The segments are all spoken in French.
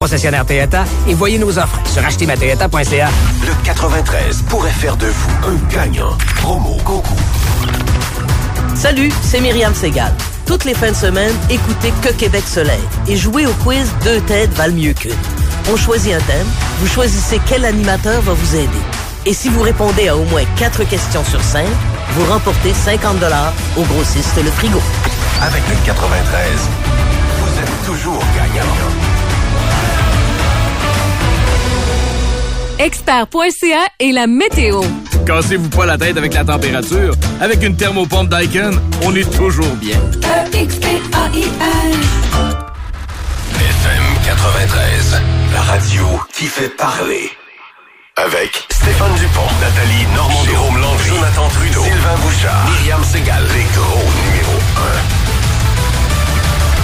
concessionnaire Toyota et voyez nos offres sur achetermatoyota.ca. Le 93 pourrait faire de vous un gagnant. Promo concours. Salut, c'est Myriam Segal. Toutes les fins de semaine, écoutez Que Québec soleil et jouez au quiz Deux têtes valent mieux qu'une. On choisit un thème, vous choisissez quel animateur va vous aider. Et si vous répondez à au moins quatre questions sur cinq, vous remportez 50 au grossiste Le Frigo. Avec le 93, vous êtes toujours gagnant. Expert.ca et la météo. Cassez-vous pas la tête avec la température. Avec une thermopompe Daikin, on est toujours bien. FM 93, la radio qui fait parler. Avec Stéphane Dupont, Nathalie Normand, Jérôme Landry, Jonathan Trudeau, Sylvain Bouchard, Myriam Segal, les gros numéros 1.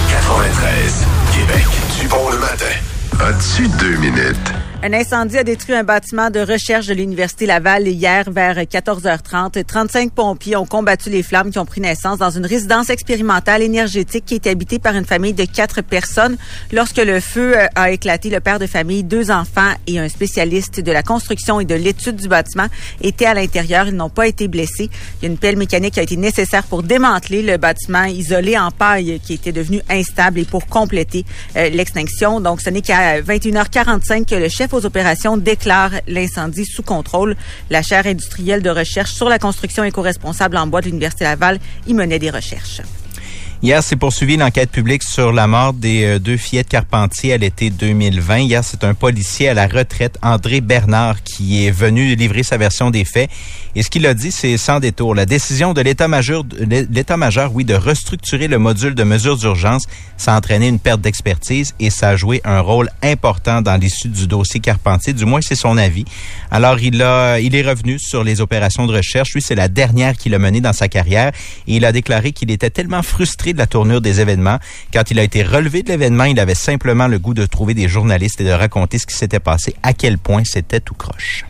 93, Québec, Dupont le matin. As-tu deux minutes? Un incendie a détruit un bâtiment de recherche de l'Université Laval hier vers 14h30. 35 pompiers ont combattu les flammes qui ont pris naissance dans une résidence expérimentale énergétique qui est habitée par une famille de quatre personnes. Lorsque le feu euh, a éclaté, le père de famille, deux enfants et un spécialiste de la construction et de l'étude du bâtiment étaient à l'intérieur. Ils n'ont pas été blessés. Il y a une pelle mécanique qui a été nécessaire pour démanteler le bâtiment isolé en paille qui était devenu instable et pour compléter euh, l'extinction. Donc, ce n'est qu'à 21h45 que le chef aux opérations déclare l'incendie sous contrôle. La chaire industrielle de recherche sur la construction éco-responsable en bois de l'Université Laval y menait des recherches. Hier, s'est poursuivi l'enquête publique sur la mort des euh, deux fillettes Carpentier à l'été 2020. Hier, c'est un policier à la retraite, André Bernard, qui est venu livrer sa version des faits. Et ce qu'il a dit, c'est sans détour. La décision de l'état-major, l'état-major, oui, de restructurer le module de mesures d'urgence, ça a entraîné une perte d'expertise et ça a joué un rôle important dans l'issue du dossier Carpentier. Du moins, c'est son avis. Alors, il a, il est revenu sur les opérations de recherche. Lui, c'est la dernière qu'il a menée dans sa carrière et il a déclaré qu'il était tellement frustré de la tournure des événements. Quand il a été relevé de l'événement, il avait simplement le goût de trouver des journalistes et de raconter ce qui s'était passé, à quel point c'était tout croche.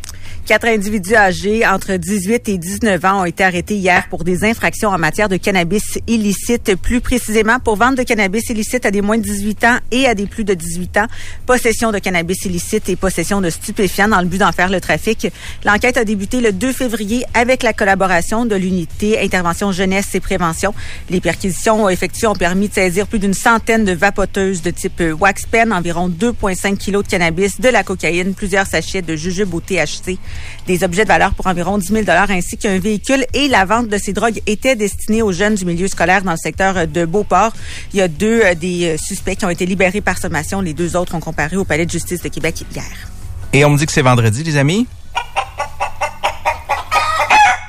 Quatre individus âgés entre 18 et 19 ans ont été arrêtés hier pour des infractions en matière de cannabis illicite, plus précisément pour vente de cannabis illicite à des moins de 18 ans et à des plus de 18 ans, possession de cannabis illicite et possession de stupéfiants dans le but d'en faire le trafic. L'enquête a débuté le 2 février avec la collaboration de l'unité intervention jeunesse et prévention. Les perquisitions effectuées ont permis de saisir plus d'une centaine de vapoteuses de type wax pen, environ 2,5 kilos de cannabis, de la cocaïne, plusieurs sachets de jujubes au THC des objets de valeur pour environ 10 000 ainsi qu'un véhicule et la vente de ces drogues était destinée aux jeunes du milieu scolaire dans le secteur de Beauport. Il y a deux euh, des euh, suspects qui ont été libérés par sommation. Les deux autres ont comparé au palais de justice de Québec hier. Et on me dit que c'est vendredi, les amis.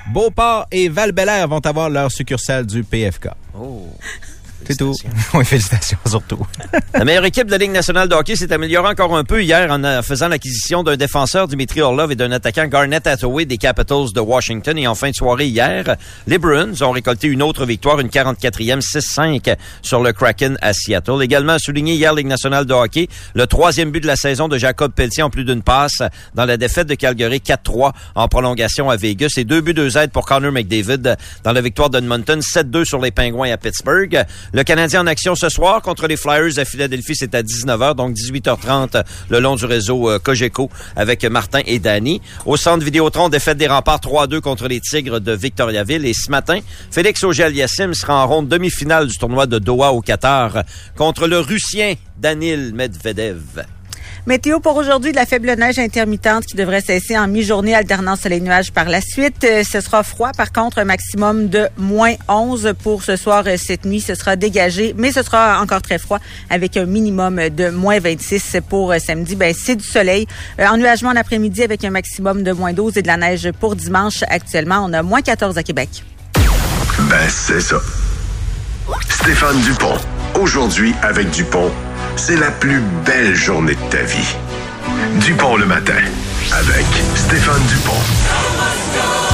Beauport et val vont avoir leur succursale du PFK. Oh. C'est tout. Oui, félicitations surtout. La meilleure équipe de la Ligue nationale de hockey s'est améliorée encore un peu hier en euh, faisant l'acquisition d'un défenseur, Dimitri Orlov, et d'un attaquant, Garnett Hathaway, des Capitals de Washington. Et en fin de soirée hier, les Bruins ont récolté une autre victoire, une 44e 6-5 sur le Kraken à Seattle. Également souligné hier Ligue nationale de hockey, le troisième but de la saison de Jacob Pelletier en plus d'une passe dans la défaite de Calgary 4-3 en prolongation à Vegas. Et deux buts, deux aides pour Connor McDavid dans la victoire d'Edmonton 7-2 sur les Pingouins à Pittsburgh. Le Canadien en action ce soir contre les Flyers à Philadelphie, c'est à 19h, donc 18h30 le long du réseau euh, Cogeco avec Martin et Danny. Au centre Vidéotron, défaite des remparts 3-2 contre les Tigres de Victoriaville. Et ce matin, Félix Auger-Aliassime sera en ronde demi-finale du tournoi de Doha au Qatar contre le Russien Danil Medvedev. Météo pour aujourd'hui, de la faible neige intermittente qui devrait cesser en mi-journée, alternant soleil-nuage par la suite. Euh, ce sera froid, par contre, un maximum de moins 11 pour ce soir, euh, cette nuit. Ce sera dégagé, mais ce sera encore très froid avec un minimum de moins 26 pour euh, samedi. Ben, c'est du soleil. Ennuagement en après-midi avec un maximum de moins 12 et de la neige pour dimanche. Actuellement, on a moins 14 à Québec. Ben, c'est ça. Stéphane Dupont. Aujourd'hui, avec Dupont, c'est la plus belle journée de ta vie. Dupont le matin, avec Stéphane Dupont.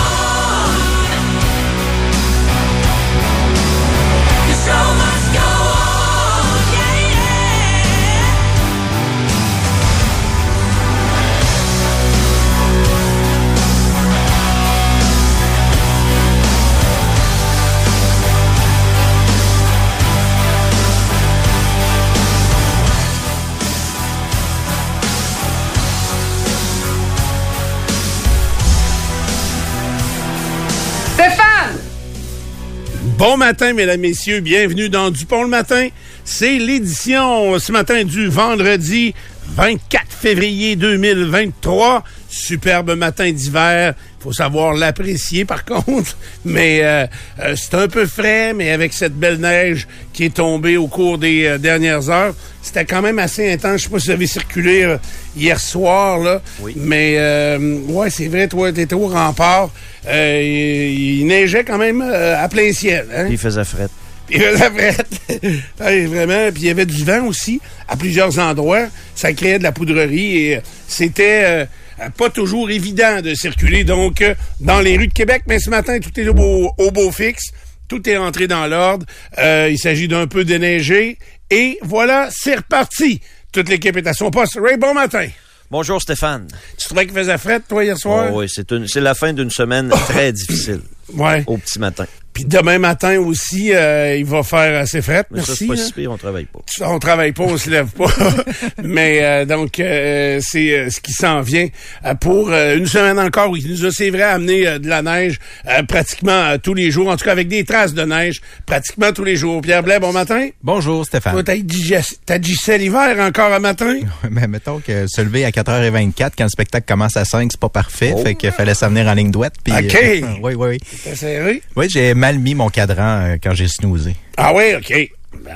Bon matin, mesdames, messieurs. Bienvenue dans Dupont le matin. C'est l'édition ce matin du vendredi 24 février 2023. Superbe matin d'hiver. Faut savoir l'apprécier par contre. Mais euh, euh, c'est un peu frais, mais avec cette belle neige qui est tombée au cours des euh, dernières heures, c'était quand même assez intense. Je sais pas si vous avez circulé euh, hier soir là. Oui. Mais euh, ouais, c'est vrai, toi, t'étais au rempart. Euh, il, il neigeait quand même à plein ciel. Hein? Il faisait fret. Il faisait. Ouais, vraiment. Puis il y avait du vent aussi à plusieurs endroits. Ça créait de la poudrerie et c'était euh, pas toujours évident de circuler donc euh, dans les rues de Québec. Mais ce matin, tout est au beau, au beau fixe. Tout est entré dans l'ordre. Euh, il s'agit d'un peu déneigé. Et voilà, c'est reparti. Toute l'équipe est à son poste. Ray, bon matin. Bonjour Stéphane. Tu trouvais qu'il faisait frette, toi, hier soir? Oh, oui, c'est la fin d'une semaine très difficile Ouais. au petit matin. Puis demain matin aussi, euh, il va faire assez frette. Mais ça, Merci. c'est pas hein. si pire, on travaille pas. on travaille pas, on se lève pas. Mais euh, donc euh, c'est euh, ce qui s'en vient euh, pour euh, une semaine encore. Oui, il nous a c'est vrai amené euh, de la neige euh, pratiquement euh, tous les jours, en tout cas avec des traces de neige pratiquement tous les jours. Pierre Blais, bon matin. Bonjour, Stéphane. Toi, t'as digest- t'as digissé l'hiver encore un matin? Mais mettons que se lever à 4h24 quand le spectacle commence à 5, c'est pas parfait. Oh. Fait qu'il fallait s'en venir en ligne droite. puis, OK. euh, oui, oui, oui. T'as serré? Oui, j'ai mal mis mon cadran euh, quand j'ai snoozé. Ah oui, ok.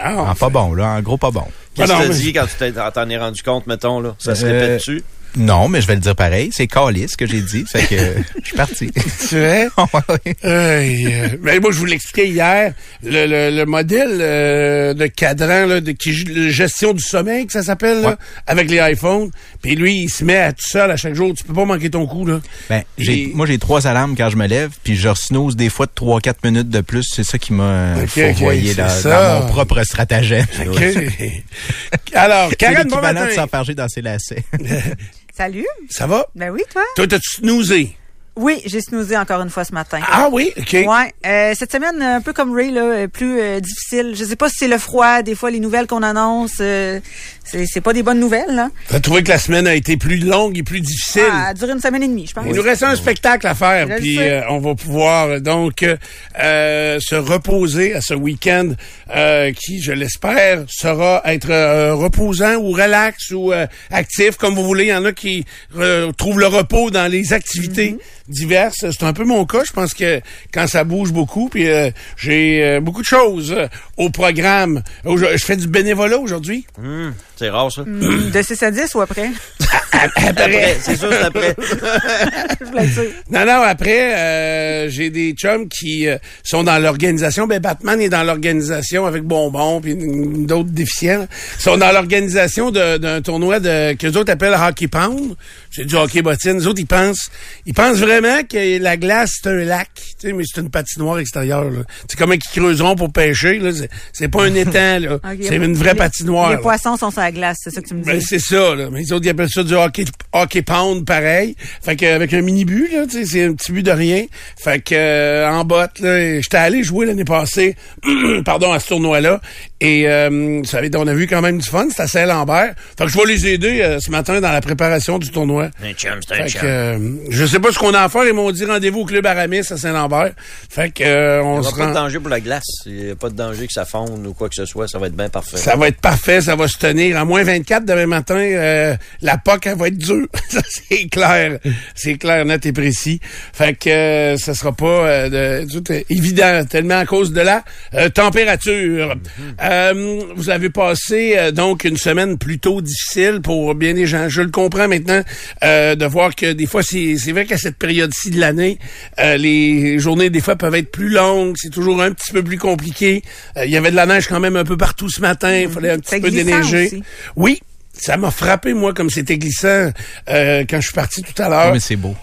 En pas bon, là. En gros, pas bon. Qu'est-ce Ah que t'as mais- dit quand tu t'es- t'en es rendu compte, mettons, là? Ça se Euh, répète-tu? Non, mais je vais le dire pareil. C'est Calis que j'ai dit. Fait que euh, je suis parti. Tu vrai? Hey, euh, ben moi, je vous l'expliquais hier, le, le, le modèle euh, de cadran là, de qui le gestion du sommeil, que ça s'appelle, Ouais. avec les iPhones. Puis lui, il se met à tout seul à chaque jour. Tu peux pas manquer ton coup, là. Ben, Et- moi, j'ai trois alarmes quand je me lève, puis je snooze des fois de 3-4 minutes de plus. C'est ça qui m'a euh, Ok, fourvoyé ok, dans, mon propre stratagème. OK. Alors, Karen, bon matin. de s'enfarger dans ses lacets. Salut. Ça va? Ben oui, toi? Toi, t'as-tu snoozé? Oui, j'ai snoozé encore une fois ce matin. Ah oui? OK. Ouais, euh, cette semaine un peu comme Ray là, euh, plus euh, difficile. Je sais pas si c'est le froid, des fois les nouvelles qu'on annonce, euh, c'est c'est pas des bonnes nouvelles là. T'as trouvé que la semaine a été plus longue et plus difficile? Ah, a duré une semaine et demie, je pense. Il nous reste un spectacle à faire, puis euh, on va pouvoir euh, donc se reposer à ce week-end euh, qui, je l'espère, sera être euh, reposant ou relax ou euh, actif, comme vous voulez. Il y en a qui euh, trouvent le repos dans les activités Mm-hmm. Diverses. C'est un peu mon cas. Je pense que quand ça bouge beaucoup, puis euh, j'ai euh, beaucoup de choses au programme. Je fais du bénévolat aujourd'hui. Hum, c'est rare, ça. Mm, De 6 à 10 ou après? Après, c'est sûr, c'est après. Non, non, après, euh, j'ai des chums qui euh, sont dans l'organisation. Ben, Batman est dans l'organisation avec Bonbon puis d'autres déficients. Ils sont dans l'organisation d'un tournoi de que les autres appellent Hockey Pound. C'est du hockey bottine. Les autres, ils pensent ils pensent vraiment que la glace, c'est un lac. Sais, mais c'est une patinoire extérieure. C'est comme qu'ils creuseront pour pêcher. là. C'est- pas un étang. là. C'est une vraie Les- patinoire. Les là. poissons sont sur la glace, c'est ça que tu me dis. Ben, c'est ça, là. Mais les autres, ils appellent ça du hockey, hockey pound, pareil. Fait que, avec un mini-but, là, c'est un petit but de rien. Fait que, euh, en botte, là, j'étais allé jouer l'année passée, pardon, à ce tournoi-là. Et, euh, ça avait, on a vu quand même du fun. C'était à Saint-Lambert. Fait que je vais les aider, euh, ce matin dans la préparation du tournoi. Un chum, c'est un Fait chum. que, euh, je sais pas ce qu'on a à faire. Ils m'ont dit rendez-vous au club Aramis à Saint-Lambert. Fait que, euh, Il on n'y se aura pas rend. de danger pour la glace. Il n'y a pas de danger que ça fonde ou quoi que ce soit. Ça va être bien parfait. Ça va être parfait, ça va se tenir. À moins 24 demain matin, euh, la POC, elle va être dure. ça, c'est clair. C'est clair, net et précis. Fait que euh, ça sera pas euh, de, tout évident, tellement à cause de la température. Euh, vous avez passé euh, donc une semaine plutôt difficile pour bien des gens. Je le comprends maintenant euh, de voir que des fois, c'est c'est vrai qu'à cette période-ci de l'année, euh, les journées des fois peuvent être plus longues. C'est toujours un petit peu plus compliqué. Euh, Il y avait de la neige quand même un peu partout ce matin. Il fallait un petit peu déneiger. aussi. Oui. Ça m'a frappé, moi, comme c'était glissant euh, quand je suis parti tout à l'heure. mais c'est beau.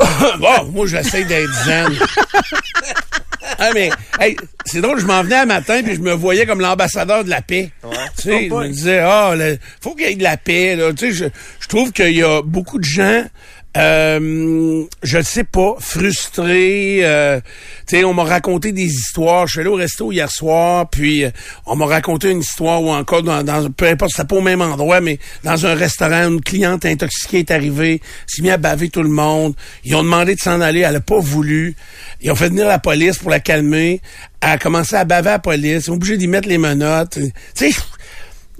bon, moi, j'essaie d'être zen. ah, mais, hey, c'est drôle, je m'en venais un matin puis je me voyais comme l'ambassadeur de la paix. Tu sais, je me disais, ah, faut qu'il y ait de la paix, là. Tu sais, je, je trouve qu'il y a beaucoup de gens Euh, je ne sais pas, frustré. Euh, tu sais, on m'a raconté des histoires. Je suis allé au resto hier soir, puis euh, on m'a raconté une histoire où encore dans, dans peu importe, c'était pas au même endroit, mais dans un restaurant, une cliente intoxiquée est arrivée, s'est mis à baver tout le monde. Ils ont demandé de s'en aller, elle a pas voulu. Ils ont fait venir la police pour la calmer. Elle a commencé à baver à la police. Ils ont obligé d'y mettre les menottes. Tu sais,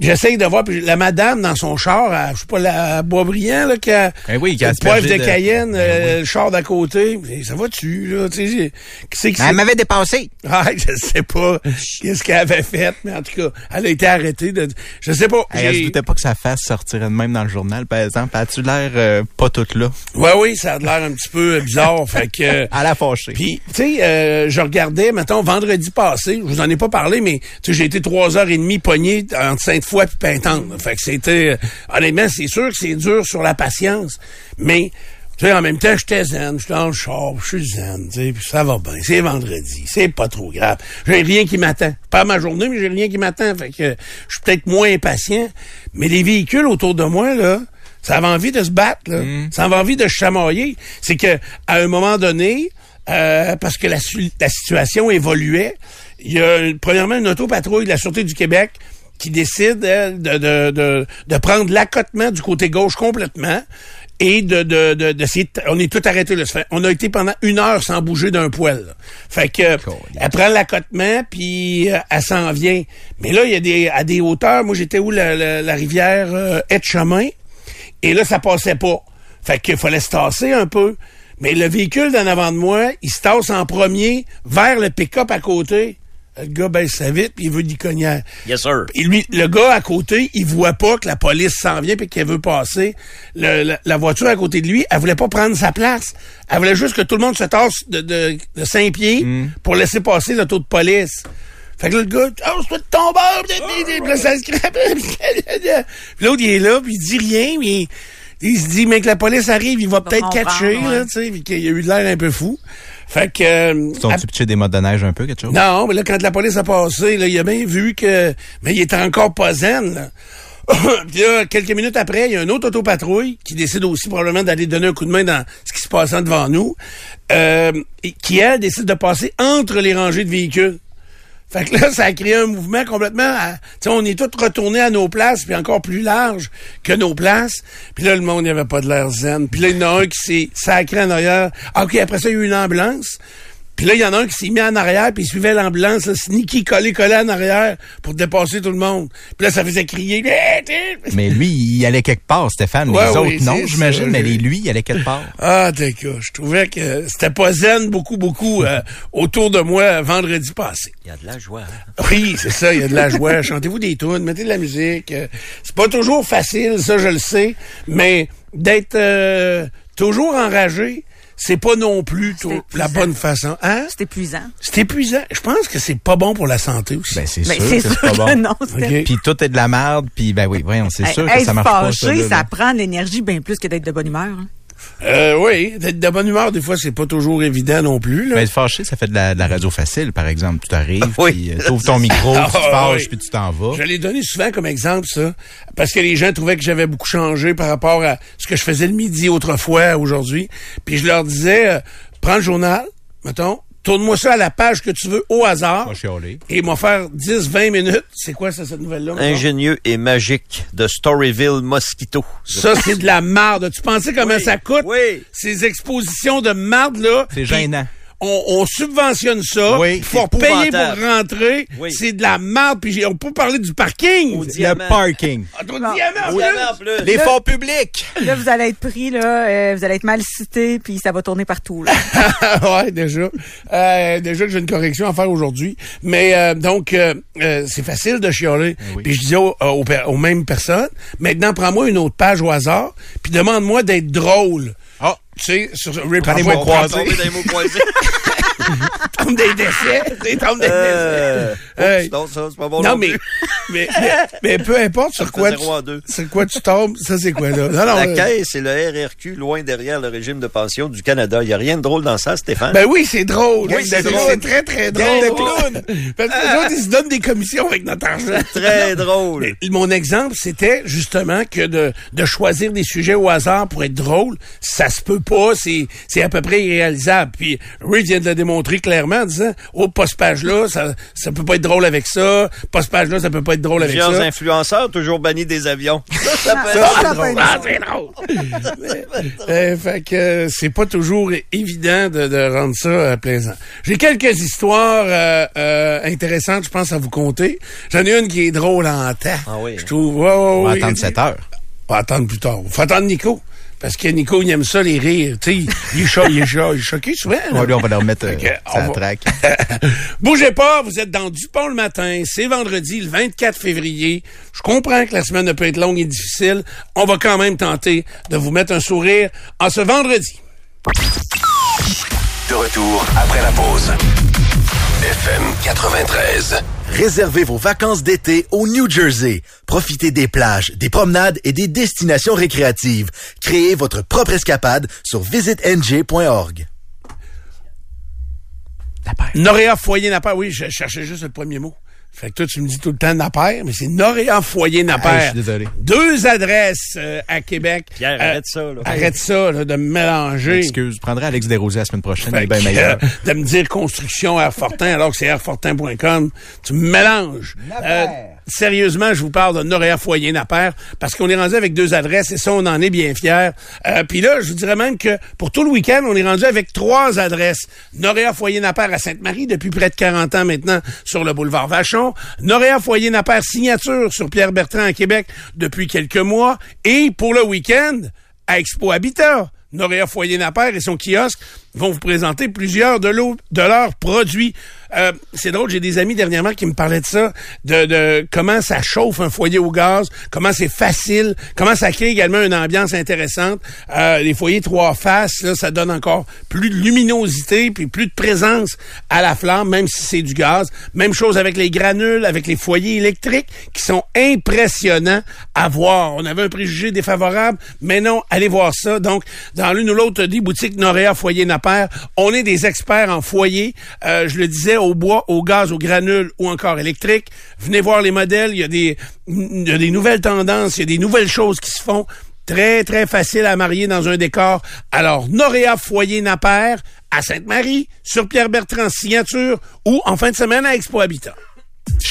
J'essaye de voir, puis la madame dans son char, à, je sais pas, la Boisbriand, là, qui a, Eh oui, qui a le poivre de, de- Cayenne, Ben euh, le char d'à côté. Ça va-tu, là? Tu sais, j'ai- qui c'est qui Elle m'avait dépassé. Ah, je sais pas qu'est-ce qu'elle avait fait, mais en tout cas, elle a été arrêtée. De, je sais pas. Hey, elle se doutait pas que sa face sortirait de même dans le journal, par exemple. As-tu l'air euh, pas toute là? Ouais, oui, ça a l'air un petit peu bizarre. fait que. euh, À la fâchée. Puis, tu sais, euh, je regardais, mettons, vendredi passé, je vous en ai pas parlé, mais tu sais, j'ai été trois heures et demie pogné entre Sainte-Foy et Pintante. Fait que c'était, euh, honnêtement, c'est sûr que c'est dur sur la patience, mais tu sais, en même temps, j'étais zen, j'étais dans le char, je suis zen, tu sais, puis ça va bien, c'est vendredi, c'est pas trop grave. J'ai rien qui m'attend. Pas ma journée, mais j'ai rien qui m'attend. Fait que je suis peut-être moins impatient, mais les véhicules autour de moi, là, ça avait envie de se battre, là. Ça avait envie de se chamailler. C'est que, à un moment donné, euh, parce que la, la situation évoluait. Il y a premièrement une autopatrouille de la Sûreté du Québec qui décide elle, de, de, de, de prendre l'accotement du côté gauche complètement et de, de, de, de- on est tout arrêté là. Fait- on a été pendant une heure sans bouger d'un poil. là. Fait que elle prend l'accotement puis euh, elle s'en vient. Mais là il y a des à des hauteurs. Moi j'étais où la, la, la rivière euh, Etchemin? Et là ça passait pas. Fait qu'il fallait se tasser un peu. Mais le véhicule d'en avant de moi, il se tasse en premier vers le pick-up à côté. Le gars baisse sa vitre puis il veut du cognac. Yes, sir. Et lui, le gars à côté, il voit pas que la police s'en vient puis qu'elle veut passer. Le- la, la voiture à côté de lui, elle voulait pas prendre sa place. Elle voulait juste que tout le monde se tasse de, de, de cinq pieds pour laisser passer l'auto de police. Fait que là, le gars, oh, c'est de tombeur, puis là, ça se crape. Puis l'autre, il est là, puis il dit rien, mais il se dit, mais que la police arrive, il va peut-être catcher, ouais. là, tu sais, puis qu'il a eu de l'air un peu fou. Fait que... euh, Sont-tu des modes de neige un peu, quelque chose? non, mais là, quand la police a passé, là, il a bien vu que... Mais il était encore pas zen, là. Puis là, quelques minutes après, il y a un autre autopatrouille qui décide aussi probablement d'aller donner un coup de main dans ce qui se passait devant nous, euh, et qui, elle, décide de passer entre les rangées de véhicules. Fait que là, ça a créé un mouvement complètement... à- on est tous retournés à nos places, puis encore plus large que nos places. Puis là, le monde, il avait pas de l'air zen. Puis là, il y en a un qui s'est sacré en arrière. Ah, OK, après ça, il y a eu une ambulance. Puis là, il y en a un qui s'est mis en arrière, puis il suivait l'ambulance, là, sneaky, collé, collé en arrière pour dépasser tout le monde. Puis là, ça faisait crier. Mais lui, il allait quelque part, Stéphane. Ouais, les oui, autres, non, j'imagine, mais les- lui, il allait quelque part. Ah, d'accord. Je trouvais que c'était pas zen beaucoup, beaucoup euh, autour de moi euh, vendredi passé. Il y a de la joie. hein? Oui, c'est ça, il y a de la joie. Chantez-vous des tunes, mettez de la musique. euh, c'est pas toujours facile, ça, je le sais, mais d'être euh, toujours enragé, c'est pas non plus la bonne façon. Hein? C'est épuisant. C'est épuisant. Je pense que c'est pas bon pour la santé aussi. Ben, c'est Ben, sûr c'est que sûr c'est pas que bon. Puis tout est de la merde, puis ben oui, voyons, c'est sûr que ça marche pas, fâché, ça, là, ça là. prend de l'énergie bien plus que d'être de bonne humeur. hein. Euh, oui, d'être de bonne humeur, des fois, c'est pas toujours évident non plus. Là. Ben, être fâché, ça fait de la, de la radio facile, par exemple. Tu t'arrives, Oui. puis euh, t'ouvres ton micro, Ah, tu te fâches, oui. puis tu t'en vas. Je l'ai donné souvent comme exemple, ça, parce que les gens trouvaient que j'avais beaucoup changé par rapport à ce que je faisais le midi autrefois aujourd'hui. Puis je leur disais, euh, prends le journal, mettons, tourne-moi ça à la page que tu veux au hasard. Et m'en faire 10-20 minutes. C'est quoi ça, cette nouvelle-là? Ingénieux et magique de Storyville Mosquito. Ça, c'est de la marde. Tu pensais comment Oui, ça coûte? oui. Ces expositions de marde-là. C'est gênant. On, on subventionne ça. Oui, Il faut payer pour rentrer. Oui. C'est de la marde. Puis j'ai- on peut parler du parking. Au Le diamant. parking. Ah, diamant, Au oui. diamant, en plus. Les fonds publics. Là, vous allez être pris, là, euh, vous allez être mal cité, puis ça va tourner partout. Là. ouais, déjà. Euh, déjà que j'ai une correction à faire aujourd'hui. Mais euh, donc, euh, euh, c'est facile de chialer. oui. Puis je disais aux, aux, aux mêmes personnes, maintenant, prends-moi une autre page au hasard, puis demande-moi d'être drôle. Ah. Tu sais, sur. Tomber dans les mots croisés. tombe des décès. Tu tombes des Euh, décès. Hey. non, ça, c'est pas bon. Non, mais, mais, mais, mais peu importe sur quoi, tu, sur quoi tu tombes, ça c'est quoi là? Non, non, La euh, caisse et le RRQ loin derrière le régime de pension du Canada. Il n'y a rien de drôle dans ça, Stéphane. Ben oui, c'est drôle. Oui, c'est c'est drôle. c'est très, très drôle. De clowns. Parce que les autres, ils se donnent des commissions avec notre argent. Très drôle. Mais mon exemple, c'était justement que de, de choisir des sujets au hasard pour être drôle, ça se peut pas, c'est, c'est à peu près irréalisable. Puis Ray vient de le démontrer clairement en disant, oh, pas ce page-là, ça, ça peut pas être drôle avec ça, pas ce page-là, ça peut pas être drôle avec Plusieurs ça. influenceurs toujours bannis des avions. Ça, ça peut Ça, être c'est ça drôle. peut être Ah, c'est drôle. Euh, fait que euh, c'est pas toujours évident de, de rendre ça euh, plaisant. J'ai quelques histoires euh, euh, intéressantes, je pense, à vous conter. J'en ai une qui est drôle en temps. Ah oui, Je trouve. ouais, On va oui. attendre 7 heures. On va attendre plus tard. Faut attendre Nico. Parce que Nico, il aime ça, les rires. Tu sais, il, cho- il est cho- il est choqué souvent. là. Ouais, lui, on va leur mettre euh, va- traque. Bougez pas, vous êtes dans Dupont le matin, c'est vendredi le 24 février. Je comprends que la semaine ne peut être longue et difficile. On va quand même tenter de vous mettre un sourire en ce vendredi. De retour après la pause. FM 93. Réservez vos vacances d'été au New Jersey. Profitez des plages, des promenades et des destinations récréatives. Créez votre propre escapade sur visiteng.org. Noréa Foyer Napper. Oui, je cherchais juste le premier mot. Fait que toi, tu me dis tout le temps Napper, mais c'est Noréa Foyer Hey, je Napper. suis désolé. Deux adresses euh, à Québec. Pierre, Euh, arrête ça, là. Arrête ça, là, de me mélanger. Excuse, je prendrai Alex Desrosiers la semaine prochaine. Il est bien que, meilleur. euh, de me dire construction Airfortin alors que c'est airfortin.com. Tu me mélanges. Euh, sérieusement, je vous parle de Noréa Foyer Napper parce qu'on est rendu avec deux adresses et ça, on en est bien fiers. Euh, Puis là, je vous dirais même que pour tout le week-end, on est rendu avec trois adresses. Noréa Foyer Napper à Sainte-Marie depuis près de 40 ans maintenant sur le boulevard Vachon. Noréa Foyer Napper signature sur Pierre Bertrand à Québec depuis quelques mois. Et pour le week-end, à Expo Habitat. Noréa Foyer Napper et son kiosque vont vous présenter plusieurs de, leurs produits. Euh, c'est drôle, j'ai des amis dernièrement qui me parlaient de ça, de, de comment ça chauffe un foyer au gaz, comment c'est facile, comment ça crée également une ambiance intéressante. Euh, les foyers trois faces, ça donne encore plus de luminosité puis plus de présence à la flamme, même si c'est du gaz. Même chose avec les granules, avec les foyers électriques qui sont impressionnants à voir. On avait un préjugé défavorable, mais non, allez voir ça. Donc, dans l'une ou l'autre des boutiques Noréa Foyer Napper, on est des experts en foyer. Euh, je le disais, au bois, au gaz, au granule ou encore électrique. Venez voir les modèles. Il y a des, nouvelles tendances, il y a des nouvelles choses qui se font. Très, très facile à marier dans un décor. Alors, Noréa Foyer Napper à Sainte-Marie, sur Pierre-Bertrand Signature ou en fin de semaine à Expo Habitat.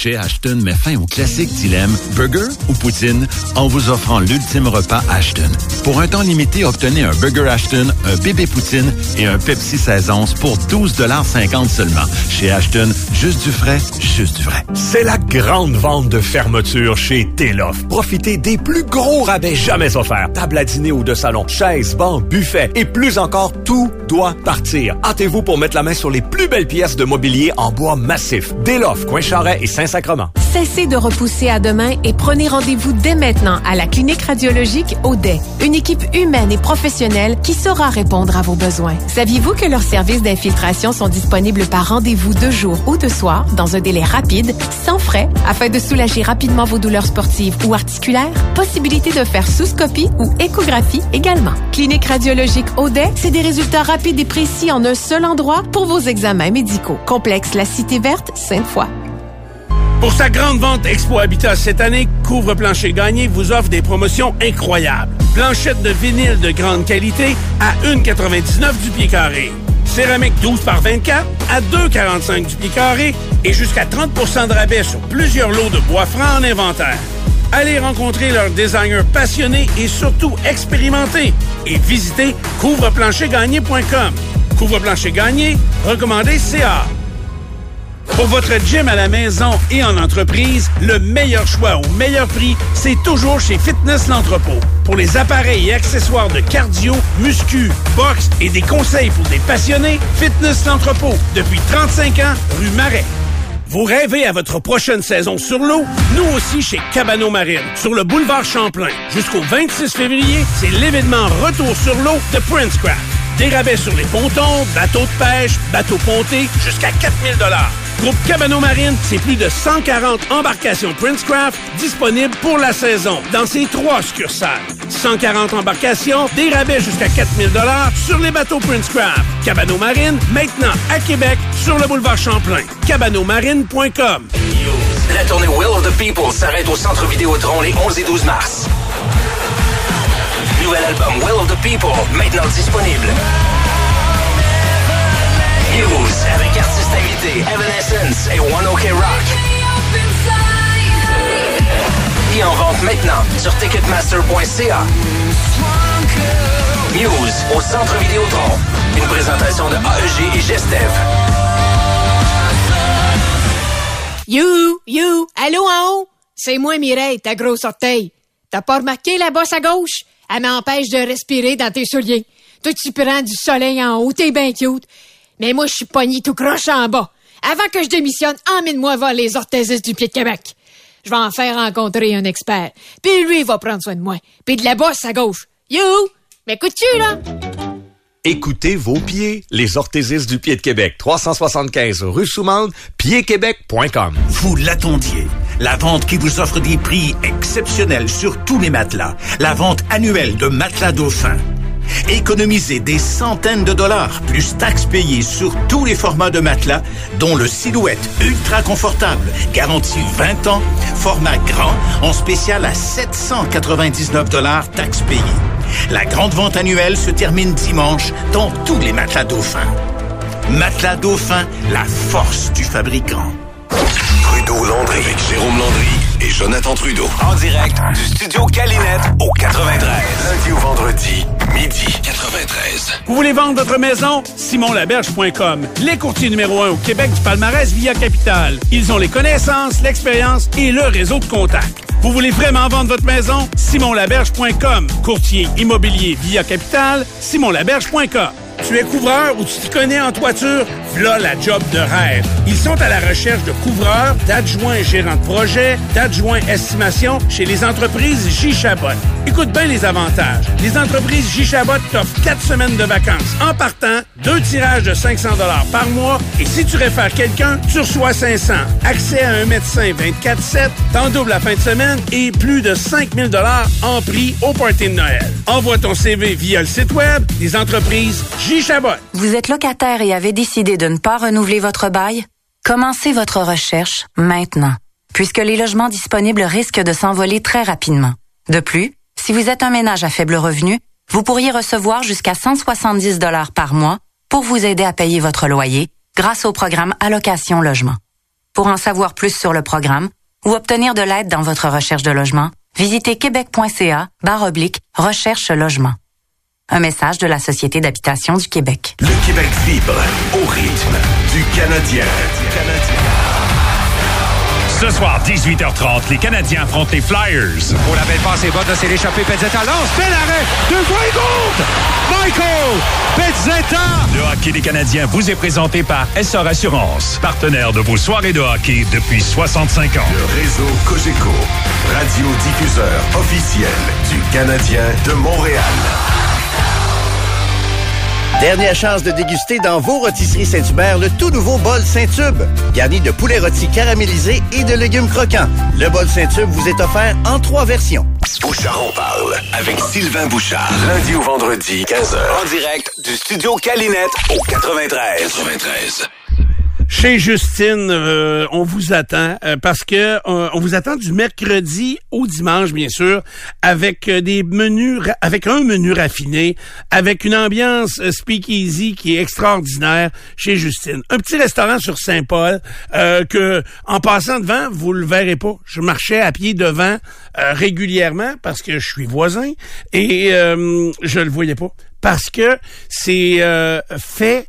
Chez Ashton met fin au classique dilemme burger ou poutine en vous offrant l'ultime repas Ashton. Pour un temps limité, obtenez un burger Ashton, un bébé poutine et un Pepsi 16 onces pour 12,50 seulement. Chez Ashton, juste du frais, juste du vrai. C'est la grande vente de fermeture chez Teloff. Profitez des plus gros rabais jamais offerts. Table à dîner ou de salon, chaises, bancs, buffet et plus encore, tout doit partir. Hâtez-vous pour mettre la main sur les plus belles pièces de mobilier en bois massif. Teloff, Coin-Charret et Saint-Sacrement. Cessez de repousser à demain et prenez rendez-vous dès maintenant à la clinique radiologique Audet. Une équipe humaine et professionnelle qui saura répondre à vos besoins. Saviez-vous que leurs services d'infiltration sont disponibles par rendez-vous de jour ou de soir dans un délai rapide, sans frais, afin de soulager rapidement vos douleurs sportives ou articulaires? Possibilité de faire sous-scopie ou échographie également. Clinique radiologique Audet, c'est des résultats rapides et précis en un seul endroit pour vos examens médicaux. Complexe La Cité Verte, Sainte-Foy. Pour sa grande vente Expo Habitat cette année, Couvre Plancher Gagné vous offre des promotions incroyables. Planchette de vinyle de grande qualité à 1,99 du pied carré. Céramique 12 par 24 à 2,45 du pied carré et jusqu'à 30% de rabais sur plusieurs lots de bois francs en inventaire. Allez rencontrer leurs designers passionnés et surtout expérimentés et visitez couvreplanchergagné.com. Couvre-plancher gagné, recommandé CA. Pour votre gym à la maison et en entreprise, le meilleur choix au meilleur prix, c'est toujours chez Fitness L'Entrepôt. Pour les appareils et accessoires de cardio, muscu, boxe et des conseils pour des passionnés, Fitness L'Entrepôt, depuis 35 ans, rue Marais. Vous rêvez à votre prochaine saison sur l'eau? Nous aussi chez Cabano Marine, sur le boulevard Champlain. Jusqu'au 26 février, c'est l'événement Retour sur l'eau de Princecraft. Des rabais sur les pontons, bateaux de pêche, bateaux pontés, jusqu'à 4000 Groupe Cabano Marine, c'est plus de 140 embarcations Princecraft disponibles pour la saison dans ses trois succursales. 140 embarcations, des rabais jusqu'à 4000 sur les bateaux Princecraft. Cabano Marine, maintenant à Québec, sur le boulevard Champlain. CabanoMarine.com La tournée Will of the People s'arrête au Centre Vidéotron les 11 et 12 mars. Nouvel album Will of the People, maintenant disponible. News avec invités Evanescence et One OK Rock. Et en vente maintenant sur Ticketmaster.ca. News au Centre Vidéotron. Une présentation de AEG et Gestev. You, you, allô en haut? C'est moi Mireille, ta grosse orteil. T'as pas remarqué la bosse à gauche? Elle m'empêche de respirer dans tes souliers. Toi, tu prends du soleil en haut, t'es bien cute. Mais moi, je suis pogné tout croche en bas. Avant que je démissionne, emmène-moi voir les orthésistes du pied de Québec. Je vais en faire rencontrer un expert. Puis lui, il va prendre soin de moi. Puis de la bosse à gauche. You! M'écoutes-tu, là? Écoutez vos pieds. Les orthésistes du pied de Québec. 375 rue Soumande, piedquebec.com. Vous l'attendiez. La vente qui vous offre des prix exceptionnels sur tous les matelas. La vente annuelle de Matelas Dauphin. Économisez des centaines de dollars, plus taxes payées sur tous les formats de matelas, dont le Silhouette ultra confortable, garantie 20 ans, format grand, en spécial à 799 dollars, taxes payées. La grande vente annuelle se termine dimanche dans tous les matelas Dauphin. Matelas Dauphin, la force du fabricant. Trudeau Landry avec Jérôme Landry et Jonathan Trudeau. En direct du studio Calinette au 93. Lundi au vendredi, midi 93. Vous voulez vendre votre maison? simonlaberge.com. Les courtiers numéro un au Québec du palmarès Via Capital. Ils ont les connaissances, l'expérience et le réseau de contacts. Vous voulez vraiment vendre votre maison? simonlaberge.com. Courtier immobilier Via Capital, simonlaberge.com. Tu es couvreur ou tu t'y connais en toiture? V'là la job de rêve. Ils sont à la recherche de couvreurs, d'adjoints gérants de projet, d'adjoints estimation chez les entreprises J. Chabot. Écoute bien les avantages. Les entreprises J. Chabot t'offrent 4 semaines de vacances. En partant, deux tirages de 500 par mois et si tu réfères quelqu'un, tu reçois 500. Accès à un médecin 24-7, t'en doubles la fin de semaine et plus de 5000 en prix au party de Noël. Envoie ton CV via le site web des entreprises J. Vous êtes locataire et avez décidé de ne pas renouveler votre bail? Commencez votre recherche maintenant, puisque les logements disponibles risquent de s'envoler très rapidement. De plus, si vous êtes un ménage à faible revenu, vous pourriez recevoir jusqu'à 170 dollars par mois pour vous aider à payer votre loyer grâce au programme Allocation Logement. Pour en savoir plus sur le programme ou obtenir de l'aide dans votre recherche de logement, visitez québec.ca barre oblique recherche logement. Un message de la Société d'habitation du Québec. Le Québec vibre au rythme du Canadien. Ce soir, 18h30, les Canadiens affrontent les Flyers. Pour la belle passe et bonne, c'est l'échappée Pezzetta lance, fait l'arrêt, deux gourde! Michael Pezzetta! Le hockey des Canadiens vous est présenté par SR Assurance, partenaire de vos soirées de hockey depuis 65 ans. Le réseau Cogeco, radiodiffuseur officiel du Canadien de Montréal. Dernière chance de déguster dans vos rôtisseries Saint-Hubert le tout nouveau bol Saint-Tube, garni de poulet rôti caramélisé et de légumes croquants. Le bol Saint-Tube vous est offert en trois versions. Bouchard en parle avec Sylvain Bouchard. Lundi au vendredi, 15h. En direct du studio Calinette au 93. 93. Chez Justine, euh, on vous attend euh, parce que euh, on vous attend du mercredi au dimanche, bien sûr, avec des menus, avec un menu raffiné, avec une ambiance speakeasy qui est extraordinaire chez Justine. Un petit restaurant sur Saint-Paul que, en passant devant, vous le verrez pas. Je marchais à pied devant régulièrement parce que je suis voisin et je le voyais pas parce que c'est fait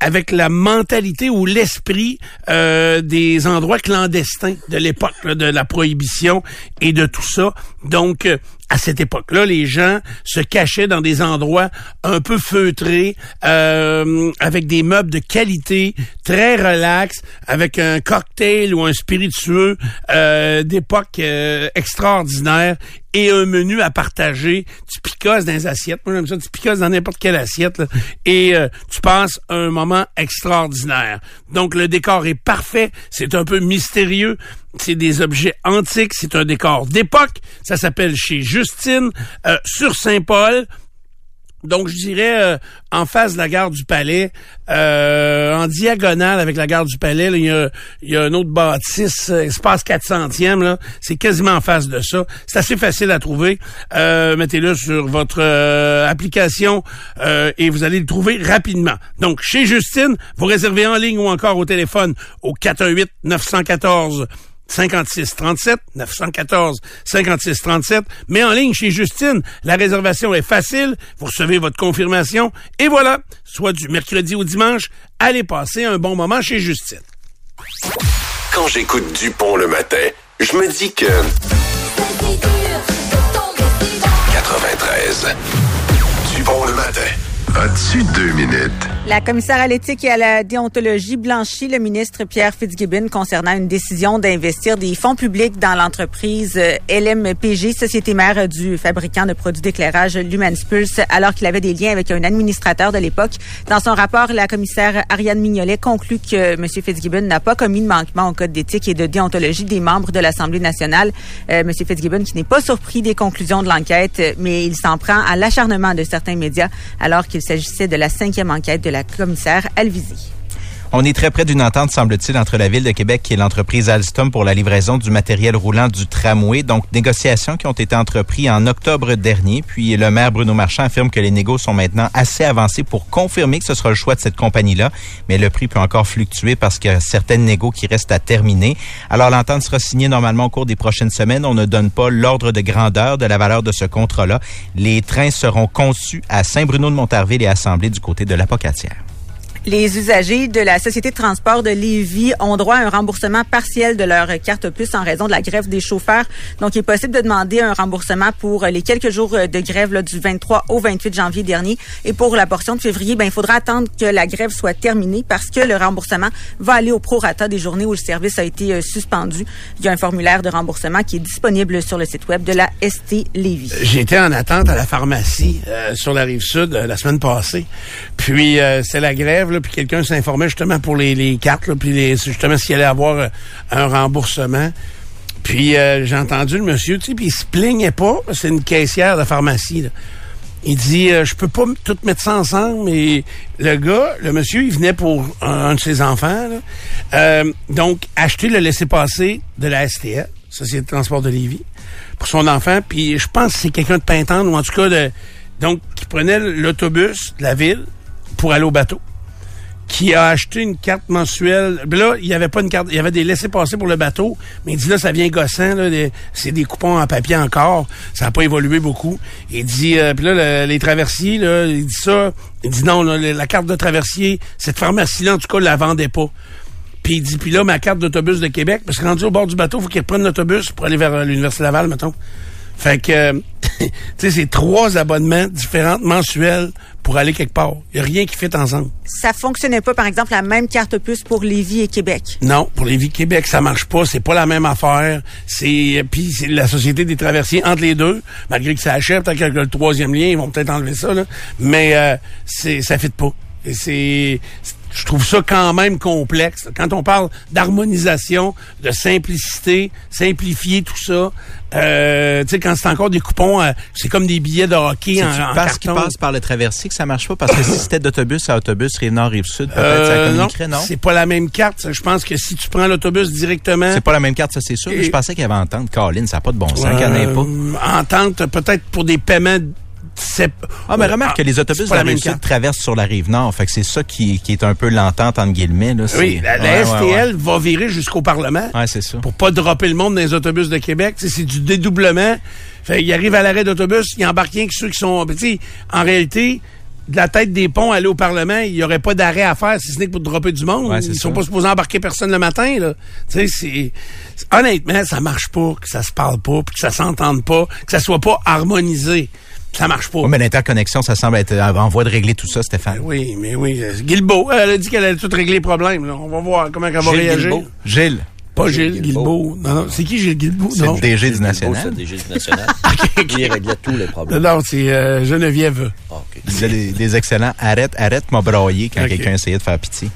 avec la mentalité ou l'esprit euh, des endroits clandestins de l'époque de la prohibition et de tout ça. Donc, euh, à cette époque-là, les gens se cachaient dans des endroits un peu feutrés, euh, avec des meubles de qualité, très relax, avec un cocktail ou un spiritueux euh, d'époque euh, extraordinaire et un menu à partager. Tu picosses dans les assiettes. Moi, j'aime ça. Tu picosses dans n'importe quelle assiette. et euh, tu passes un moment extraordinaire. Donc, le décor est parfait. C'est un peu mystérieux. C'est des objets antiques. C'est un décor d'époque. Ça s'appelle chez Justine, euh, sur Saint-Paul. Donc, je dirais euh, en face de la gare du Palais, euh, en diagonale avec la gare du Palais, il y a, un autre bâtisse, euh, espace 400e, là. C'est quasiment en face de ça. C'est assez facile à trouver. Euh, Mettez-le sur votre application et vous allez le trouver rapidement. Donc, chez Justine, vous réservez en ligne ou encore au téléphone au 418 914 56 37 914 56 37 mais en ligne chez Justine. La réservation est facile. Vous recevez votre confirmation. Et voilà. Soit du mercredi au dimanche. Allez passer un bon moment chez Justine. Quand j'écoute Dupont le matin, je me dis que... 93. Dupont le matin. As-tu deux minutes? La commissaire à l'éthique et à la déontologie blanchit le ministre Pierre Fitzgibbon concernant une décision d'investir des fonds publics dans l'entreprise euh, LMPG, société mère du fabricant de produits d'éclairage Lumens Pulse, alors qu'il avait des liens avec un administrateur de l'époque. Dans son rapport, la commissaire Ariane Mignolet conclut que M. Fitzgibbon n'a pas commis de manquement au code d'éthique et de déontologie des membres de l'Assemblée nationale. Euh, M. Fitzgibbon qui n'est pas surpris des conclusions de l'enquête, mais il s'en prend à l'acharnement de certains médias alors qu'il s'agissait de la cinquième enquête de la commissaire Alvisi. On est très près d'une entente, semble-t-il, entre la Ville de Québec et l'entreprise Alstom pour la livraison du matériel roulant du tramway. Donc, négociations qui ont été entreprises en octobre dernier. Puis, le maire Bruno Marchand affirme que les négos sont maintenant assez avancés pour confirmer que ce sera le choix de cette compagnie-là. Mais le prix peut encore fluctuer parce qu'il y a certaines négos qui restent à terminer. Alors, l'entente sera signée normalement au cours des prochaines semaines. On ne donne pas l'ordre de grandeur de la valeur de ce contrat-là. Les trains seront conçus à Saint-Bruno-de-Montarville et assemblés du côté de l'Apocatière. Les usagers de la Société de transport de Lévis ont droit à un remboursement partiel de leur carte puce en raison de la grève des chauffeurs. Donc, il est possible de demander un remboursement pour les quelques jours de grève du 23 au 28 janvier dernier. Et pour la portion de février, ben, il faudra attendre que la grève soit terminée parce que le remboursement va aller au prorata des journées où le service a été euh, suspendu. Il y a un formulaire de remboursement qui est disponible sur le site web de la ST Lévis. J'étais en attente à la pharmacie euh, sur la rive sud euh, la semaine passée. Puis c'est la grève, puis quelqu'un s'informait justement pour les, cartes, puis justement s'il allait avoir euh, un remboursement. Puis euh, j'ai entendu le monsieur, tu sais, puis il se plaignait pas, c'est une caissière de pharmacie. Il dit, euh, je peux pas tout mettre ça ensemble, mais le gars, le monsieur, il venait pour un, de ses enfants. Euh, donc, acheter le laisser-passer de la STL, Société de transport de Lévis, pour son enfant. Puis je pense que c'est quelqu'un de Pintante, ou en tout cas, de, donc, qui prenait l'autobus de la ville pour aller au bateau qui a acheté une carte mensuelle. Ben Là, il y avait pas une carte, il y avait des laissés-passer pour le bateau, mais il dit là, ça vient gossant, c'est des coupons en papier encore, ça n'a pas évolué beaucoup. Il dit, euh, puis là, le- les traversiers, là, il dit ça, il dit non, là, la carte de traversier, cette pharmacie-là, en tout cas, la vendait pas. Puis il dit, puis là, ma carte d'autobus de Québec, parce que rendu au bord du bateau, faut qu'il reprenne l'autobus pour aller vers euh, l'Université Laval, mettons. Fait que, euh, tu sais, c'est trois abonnements différents mensuels pour aller quelque part. Il n'y a rien qui fait ensemble. Ça fonctionnait pas, par exemple, la même carte puce pour Lévis et Québec. Non, pour les vies Québec, ça marche pas. C'est pas la même affaire. C'est puis c'est la société des traversiers entre les deux. Malgré que ça achève, tant qu'il y a le troisième lien, ils vont peut-être enlever ça. Là. Mais euh, c'est ça fit pas. Et c'est je trouve ça quand même complexe. Quand on parle d'harmonisation, de simplicité, simplifier tout ça, euh, tu sais, quand c'est encore des coupons, euh, c'est comme des billets de hockey en, en parce qu'il carton. passe par le traversier que ça marche pas? Parce que si c'était d'autobus à autobus, Rive-Nord, Rive-Sud, peut-être ça Euh, communiquerait, non? c'est pas la même carte. Je pense que si tu prends l'autobus directement... C'est pas la même carte, ça c'est sûr. mais je pensais qu'il y avait entente. Colin, ça n'a pas de bon sens, qu'il y en ait pas. Euh, Entente, peut-être pour des paiements... c'est- Ah, mais remarque que les autobus de la traversent sur la Rive-Nord. Fait que c'est ça qui, qui est un peu l'entente, entre guillemets. Là. Oui, la, la Ouais, ouais, STL va virer jusqu'au Parlement Ouais, c'est ça. pour pas dropper le monde dans les autobus de Québec. C'est du dédoublement. Fait, il arrive à l'arrêt d'autobus, il embarque rien que ceux qui sont... ben, tu sais, en réalité, de la tête des ponts, aller au Parlement, il y aurait pas d'arrêt à faire si ce n'est que pour dropper du monde. Ouais, Ils sont ça. pas supposés embarquer personne le matin. Là. Tu sais, c'est... c'est- Honnêtement, ça marche pas, que ça se parle pas, puis que ça s'entende pas, que ça soit pas harmonisé. Ça marche pas. Mais l'interconnexion, ça semble être en voie de régler tout ça, Stéphane. Oui, mais oui. euh, Guilbeault, elle a dit qu'elle allait tout régler les problèmes. là. On va voir comment elle va Gilles réagir. Guilbeault. Gilles. Pas Gilles Guilbeault. Non, non. C'est qui Gilles Guilbeault? C'est le DG du C'est National. le DG du National. Il réglait tous les Non, problèmes. non, c'est euh, Geneviève. Il disait des, des excellents arrête, arrête, m'a braillé quand quelqu'un essayait de faire pitié.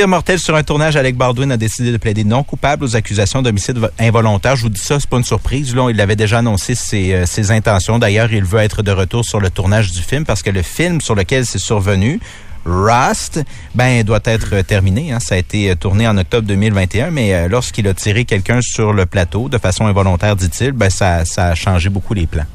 Mortel sur un tournage, Alec Baldwin a décidé de plaider non coupable aux accusations d'homicide vo- involontaire. Je vous dis ça, c'est pas une surprise. Là, il avait déjà annoncé ses, euh, intentions. D'ailleurs, il veut être de retour sur le tournage du film parce que le film sur lequel c'est survenu, Rust, ben doit être euh, terminé. hein. Ça a été euh, tourné en octobre 2021, mais lorsqu'il a tiré quelqu'un sur le plateau de façon involontaire, dit-il, ben ça, ça a changé beaucoup les plans.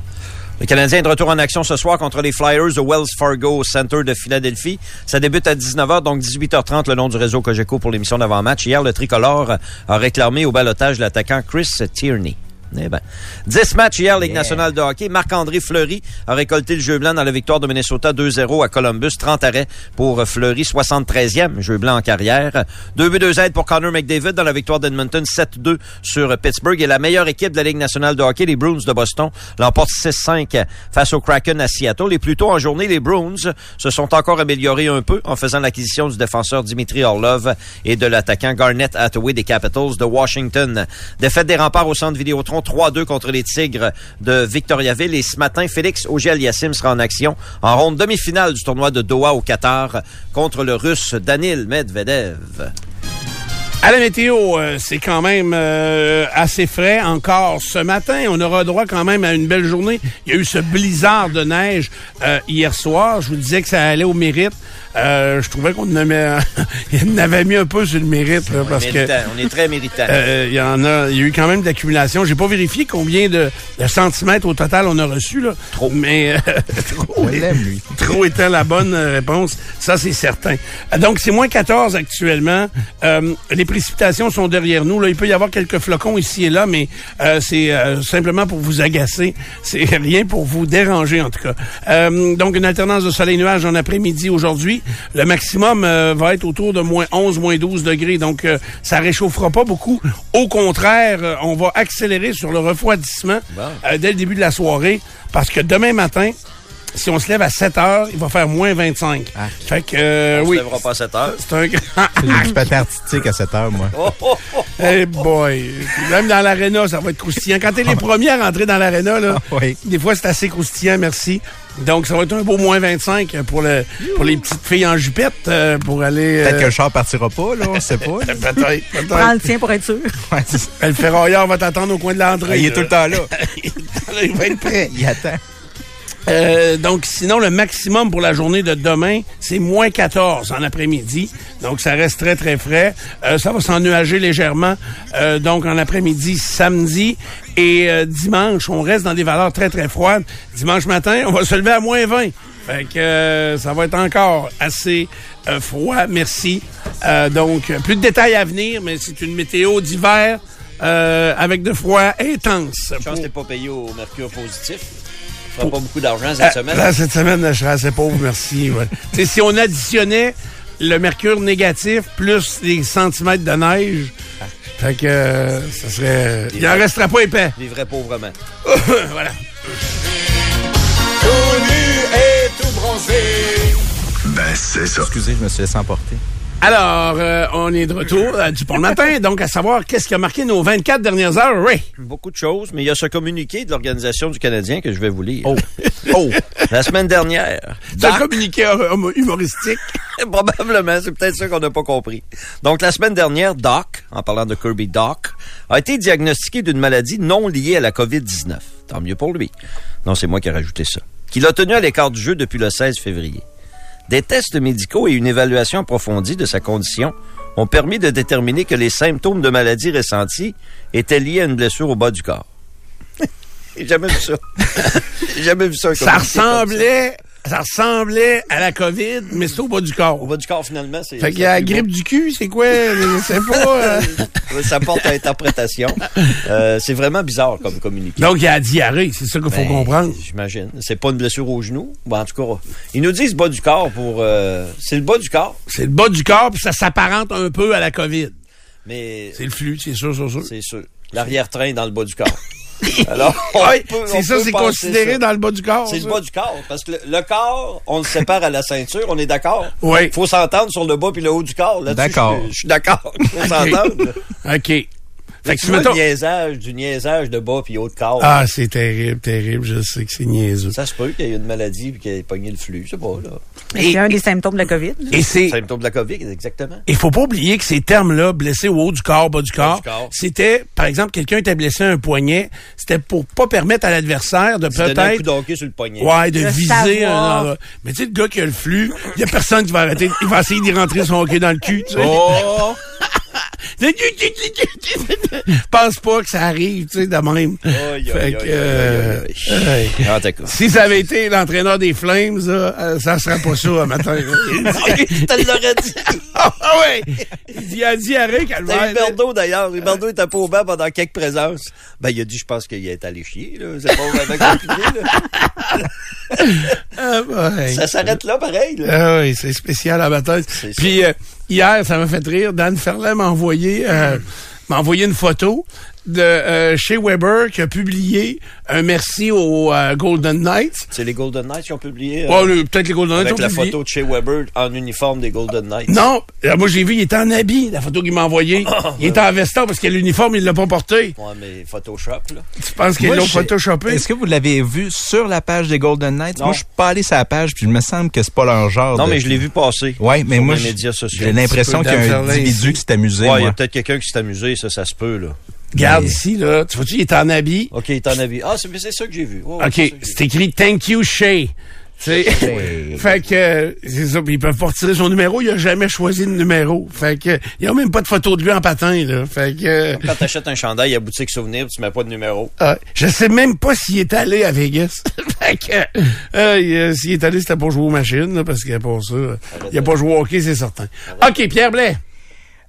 Le Canadien est de retour en action ce soir contre les Flyers de Wells Fargo Center de Philadelphie. Ça débute à 19h, donc 18h30 le long du réseau Cogeco pour l'émission d'avant-match. Hier, le tricolore a réclamé au balotage l'attaquant Chris Tierney. Eh ben. 10 matchs hier, Ligue nationale de hockey. Marc-André Fleury a récolté le jeu blanc dans la victoire de Minnesota 2-0 à Columbus. 30 arrêts pour Fleury, 73e jeu blanc en carrière. Deux buts, deux aides pour Connor McDavid dans la victoire d'Edmonton 7-2 sur Pittsburgh. Et la meilleure équipe de la Ligue nationale de hockey, les Bruins de Boston, l'emporte 6-5 face au Kraken à Seattle. Et plus tôt en journée, les Bruins se sont encore améliorés un peu en faisant l'acquisition du défenseur Dimitri Orlov et de l'attaquant Garnett Hathaway des Capitals de Washington. Défaite des remparts au centre Vidéotron 3-2 contre les Tigres de Victoriaville. Et ce matin, Félix Auger-Aliassime sera en action en ronde demi-finale du tournoi de Doha au Qatar contre le Russe Danil Medvedev. À la météo, euh, c'est quand même euh, assez frais encore ce matin. On aura droit quand même à une belle journée. Il y a eu ce blizzard de neige euh, hier soir. Je vous disais que ça allait au mérite. Euh, je trouvais qu'on en avait, il en avait mis un peu sur le mérite là, parce que Méritant. On est très méritant. euh, il y en a, il y a eu quand même de l'accumulation. J'ai pas vérifié combien de, de centimètres au total on a reçu là. Trop. Mais euh, trop, trop étant la bonne euh, réponse, ça c'est certain. Euh, Donc c'est moins 14 actuellement. Euh, les précipitations sont derrière nous. Là, il peut y avoir quelques flocons ici et là, mais euh, c'est euh, simplement pour vous agacer. C'est rien pour vous déranger en tout cas. Euh, donc une alternance de soleil-nuage en après-midi aujourd'hui. Le maximum euh, va être autour de moins 11, moins 12 degrés. Donc euh, ça réchauffera pas beaucoup. Au contraire, euh, on va accélérer sur le refroidissement euh, dès le début de la soirée parce que demain matin, si on se lève à 7 heures, il va faire moins 25. Fait que, euh, on oui. se lèvera pas à 7 heures. C'est un grand... J'ai du patin artistique à 7 heures, moi. Oh, oh, oh. Hey boy. Même dans l'aréna, ça va être croustillant. Quand t'es les premiers à rentrer dans l'aréna, là, des fois, c'est assez croustillant, merci. Donc, ça va être un beau moins 25 pour, le, pour les petites filles en jupette euh, pour aller... Peut-être euh, que le char partira pas, là, on sait pas. Peut-être, peut-être. Prends le tien pour être sûr. Le ferrailleur va t'attendre au coin de l'entrée. Ah, il est tout le temps là. il va être prêt. Il attend. Euh, donc, sinon, le maximum pour la journée de demain, c'est moins 14 en après-midi. Donc, ça reste très, très frais. Euh, ça va s'ennuager légèrement. Euh, donc, en après-midi, samedi et euh, dimanche, on reste dans des valeurs très, très froides. Dimanche matin, on va se lever à moins 20. Fait que euh, ça va être encore assez euh, froid, merci. Euh, donc, plus de détails à venir, mais c'est une météo d'hiver euh, avec de froid intense. Chance que t'es pas payé au mercure positif. Feras pas beaucoup d'argent cette Ah, semaine. là, cette semaine, je serais assez pauvre, merci. ouais. Si on additionnait le mercure négatif plus les centimètres de neige, fait que euh, ça serait. Il en resterait pas épais. Vivrait pauvrement. voilà. Tout nu et tout bronzé. Ben, c'est ça. Excusez, je me suis laissé emporter. Alors, euh, on est de retour euh, du pont le matin, donc à savoir qu'est-ce qui a marqué nos 24 dernières heures, Ray? Beaucoup de choses, mais il y a ce communiqué de l'Organisation du Canadien que je vais vous lire. Oh. oh. La semaine dernière. C'est un communiqué hum- humoristique. Probablement, c'est peut-être ça qu'on n'a pas compris. Donc, la semaine dernière, Doc, en parlant de Kirby Doc, a été diagnostiqué d'une maladie non liée à la COVID-19. Tant mieux pour lui. Non, c'est moi qui ai rajouté ça. Qu'il a tenu à l'écart du jeu depuis le 16 février. Des tests médicaux et une évaluation approfondie de sa condition ont permis de déterminer que les symptômes de maladie ressentis étaient liés à une blessure au bas du corps. J'ai jamais vu ça. J'ai jamais vu ça. ressemblait, ça ressemblait à la COVID, mais c'est au bas du corps. Au bas du corps, finalement, c'est. Fait qu'il y a la grippe du cul, c'est quoi? Sais pas. euh. ça porte à interprétation. Euh, c'est vraiment bizarre comme communiqué. Donc, il y a la diarrhée, c'est ça qu'il faut Ben, comprendre. J'imagine. C'est pas une blessure au genou? Ben, en tout cas, ils nous disent bas du corps pour. euh, c'est le bas du corps. C'est le bas du corps, puis ça s'apparente un peu à la COVID. Mais. C'est le flux, c'est sûr, c'est sûr. C'est sûr. L'arrière-train dans le bas du corps. Alors, Ouais, peut- c'est ça, c'est considéré ça. dans le bas du corps. C'est le bas du corps. Parce que le, le corps, on le sépare à la ceinture, on est d'accord? Oui. Faut s'entendre sur le bas puis le haut du corps. Là-dessus, D'accord. Je, je suis d'accord. Faut s'entendre. OK. Fait que mettons- niaisage, du niaisage de bas puis haut de corps. Ah, c'est terrible, terrible. Je sais que c'est niaiseux. Ça se peut qu'il y ait une maladie puis qu'il ait pogné le flux, je sais pas, là. C'est un des symptômes de la COVID. Et c'est. Symptôme de la COVID, exactement. Il faut pas oublier que ces termes-là, blessé au haut du corps, bas du corps, corps. c'était, par exemple, quelqu'un était blessé à un poignet, c'était pour pas permettre à l'adversaire de peut-être d'hockey sur le poignet. Ouais, de Le viser savoir. un endroit. Mais tu sais, le gars qui a le flux, il y a personne qui va arrêter. Il va essayer d'y rentrer son hockey dans le cul, tu sais. Oh! Pense pas que ça arrive, tu sais, de même. Euh. Si ça avait été l'entraîneur des Flames, là, euh, ça serait pas ça, un matin. Je te l'aurais dit. Ah ouais! Il dit, a T'as calvaire. eu Berdo d'ailleurs. Berdo était pas au banc pendant quelques présences. Ben, il a dit, je pense qu'il est allé chier, là. C'est pas là. Ah. Ça s'arrête là, pareil, là. Ah oui, c'est spécial à ma tête. Puis euh, hier, ça m'a fait rire. Dan Ferland m'a envoyé, euh, m'a envoyé une photo de euh, chez Weber qui a publié un merci aux euh, Golden Knights. C'est les Golden Knights qui ont publié. euh, Ouais, le- peut-être les Golden Knights Avec ont la publié. photo de chez Weber en uniforme des Golden Knights. Non, euh, moi j'ai vu, il était en habit, la photo qu'il m'a envoyée. il était en veston parce que l'uniforme, il l'a pas porté. Ouais, mais Photoshop, là. Tu penses qu'ils l'ont photoshopé? Est-ce que vous l'avez vu sur la page des Golden Knights? Non. Moi, je suis pas allé sur la page, puis il me semble que c'est pas leur genre. Non, de- mais je l'ai vu passer. Ouais, mais sur moi, j'ai- l'impression qu'il y a un individu ici. qui s'est amusé. Ouais, il y a peut-être quelqu'un qui s'est amusé, ça, ça se peut, là. Regarde Mais- ici, là. Tu vois-tu, il est en habit. OK, il est en avis. Ah, c'est c'est ça que j'ai vu. OK, c'est écrit Thank you, Shay. Tu sais, fait que, euh, c'est ça, puis ils peuvent pas retirer son numéro, il a jamais choisi de numéro. Fait que, il a même pas de photo de lui en patin, là. Fait que, euh. Quand t'achètes un chandail à boutique souvenir, tu mets pas de numéro. ah, je sais même pas s'il est allé à Vegas. fait que, euh, euh, s'il est allé, c'était pour jouer aux machines, là, parce qu'il a pas ça. Il a pas joué au hockey, c'est certain. OK, Pierre Blais.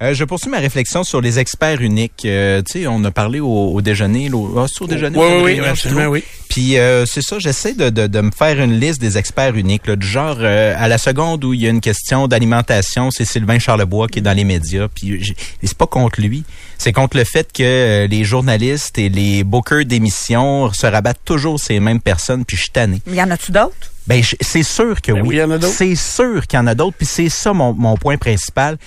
Euh, je poursuis ma réflexion sur les experts uniques. Euh, tu sais, on a parlé au, au déjeuner. là, au- ah, c'est au déjeuner. Oui, au oui, oui, absolument, oui. Puis euh, c'est ça, j'essaie de, de, de me faire une liste des experts uniques. Là, du genre, euh, à la seconde où il y a une question d'alimentation, c'est Sylvain Charlebois qui est dans les médias. Puis c'est pas contre lui, c'est contre le fait que euh, les journalistes et les bookers d'émissions se rabattent toujours ces mêmes personnes. Puis je suis tanné. Mais y en a-tu d'autres? Ben, c'est sûr que Ben oui. oui, il y en a d'autres. C'est sûr qu'il y en a d'autres. Puis c'est ça mon, mon point principal.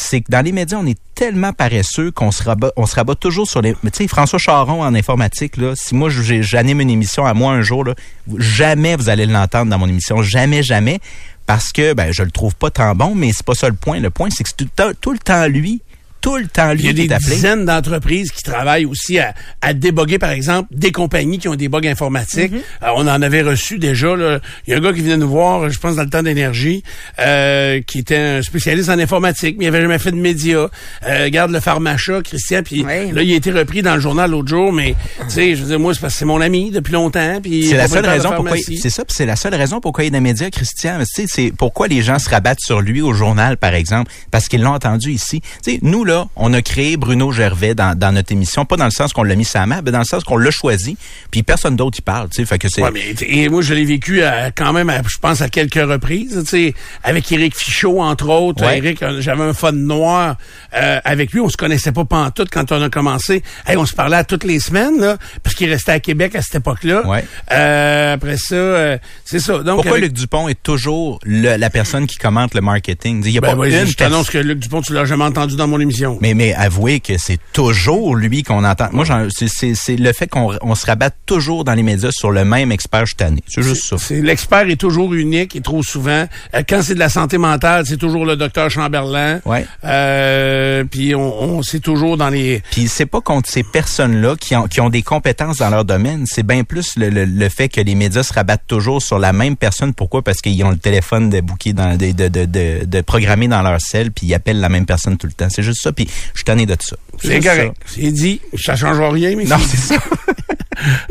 C'est que dans les médias, on est tellement paresseux qu'on se rabat, on se rabat toujours sur les. Tu sais, François Charon en informatique, là, si moi j'anime une émission à moi un jour, là, jamais vous allez l'entendre dans mon émission. Jamais, jamais. Parce que ben je le trouve pas tant bon, mais c'est pas ça le point. Le point, c'est que c'est tout le temps lui. Tout le temps lui Il y a des appelé. dizaines d'entreprises qui travaillent aussi à, à déboguer, par exemple, des compagnies qui ont des bugs informatiques. Euh, on en avait reçu déjà. Là. Il y a un gars qui venait nous voir, je pense, dans le temps d'énergie, euh, qui était un spécialiste en informatique, mais il avait jamais fait de médias. Euh, regarde le pharmacha, Christian, puis là, il a été repris dans le journal l'autre jour, mais tu sais, je veux dire, moi, c'est parce que c'est mon ami depuis longtemps. puis C'est la seule raison pourquoi c'est ça, puis c'est la seule raison pourquoi il est dans les médias, Christian. Mais Tu sais, c'est pourquoi les gens se rabattent sur lui au journal, par exemple, parce qu'ils l'ont entendu ici. Tu sais, nous là, on a créé Bruno Gervais dans, dans notre émission, pas dans le sens qu'on l'a mis sa map, mais dans le sens qu'on l'a choisi, puis personne d'autre y parle. Tu sais, fait que c'est. Ouais, mais et moi je l'ai vécu à- quand même, à- je pense à quelques reprises, tu sais, avec Éric Fichot entre autres. Ouais. Éric, euh, j'avais un fun noir euh, avec lui, on se connaissait pas pantoute quand on a commencé. Hey, on se parlait à toutes les semaines là, parce qu'il restait à Québec à cette époque-là. Ouais. Euh, après ça, euh, c'est ça. Donc pourquoi avec- Luc Dupont est toujours le- la personne qui commente le marketing? Il y a Ben, pas ouais, une je t'annonce que Luc Dupont, tu l'as jamais entendu dans mon émission. Mais, mais avouez que c'est toujours lui qu'on entend. Moi, c'est- le fait qu'on on se rabatte toujours dans les médias sur le même expert année. C'est juste ça. L'expert est toujours unique et trop souvent. euh, quand c'est de la santé mentale, c'est toujours le docteur Chamberlain. Ouais. Euh, puis on, on c'est toujours dans les. Puis c'est pas contre ces personnes-là qui ont, qui ont des compétences dans leur domaine. C'est bien plus le, le, le fait que les médias se rabattent toujours sur la même personne. Pourquoi? Parce qu'ils ont le téléphone de booké dans, de, de, de, de, de programmé dans leur selle, puis ils appellent la même personne tout le temps. C'est juste ça. Puis je suis tanné de ça. C'est correct. C'est dit. Ça changera rien, mais Non, c'est ça.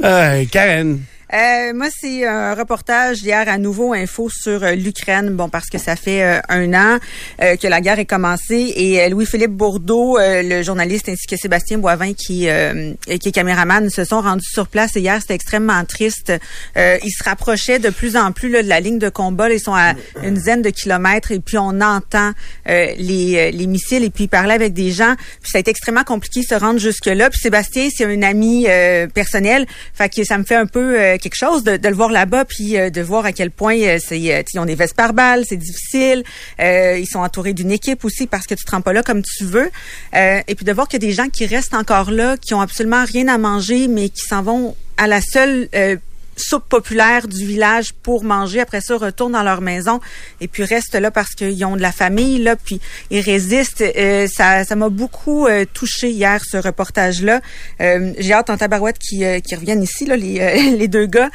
Euh, Karen. Euh, moi, c'est un reportage hier à Nouveau Info sur euh, l'Ukraine. Bon, parce que ça fait euh, un an euh, que la guerre est commencée et Louis-Philippe Bourdeau, le journaliste, ainsi que Sébastien Boivin, qui, qui est caméraman, se sont rendus sur place. Et hier, c'était extrêmement triste. Ils se rapprochaient de plus en plus là, de la ligne de combat. Ils sont à une dizaine de kilomètres et puis on entend les, les missiles et puis ils parlaient avec des gens. Puis ça a été extrêmement compliqué de se rendre jusque-là. Puis Sébastien, c'est un ami personnel. Fait que ça me fait un peu quelque chose de, le voir là-bas, puis euh, de voir à quel point euh, euh, ils ont des vestes par balles, c'est difficile. Ils sont entourés d'une équipe aussi parce que tu te rends pas là comme tu veux. Et puis de voir a des gens qui restent encore là, qui ont absolument rien à manger, mais qui s'en vont à la seule soupe populaire du village pour manger. Après ça, retournent dans leur maison et puis restent là parce qu'ils ont de la famille là, puis ils résistent. Euh, ça, ça m'a beaucoup euh, touché hier ce reportage-là. Euh, J'ai hâte en tabarouette qui euh, qui reviennent ici là, les les deux gars.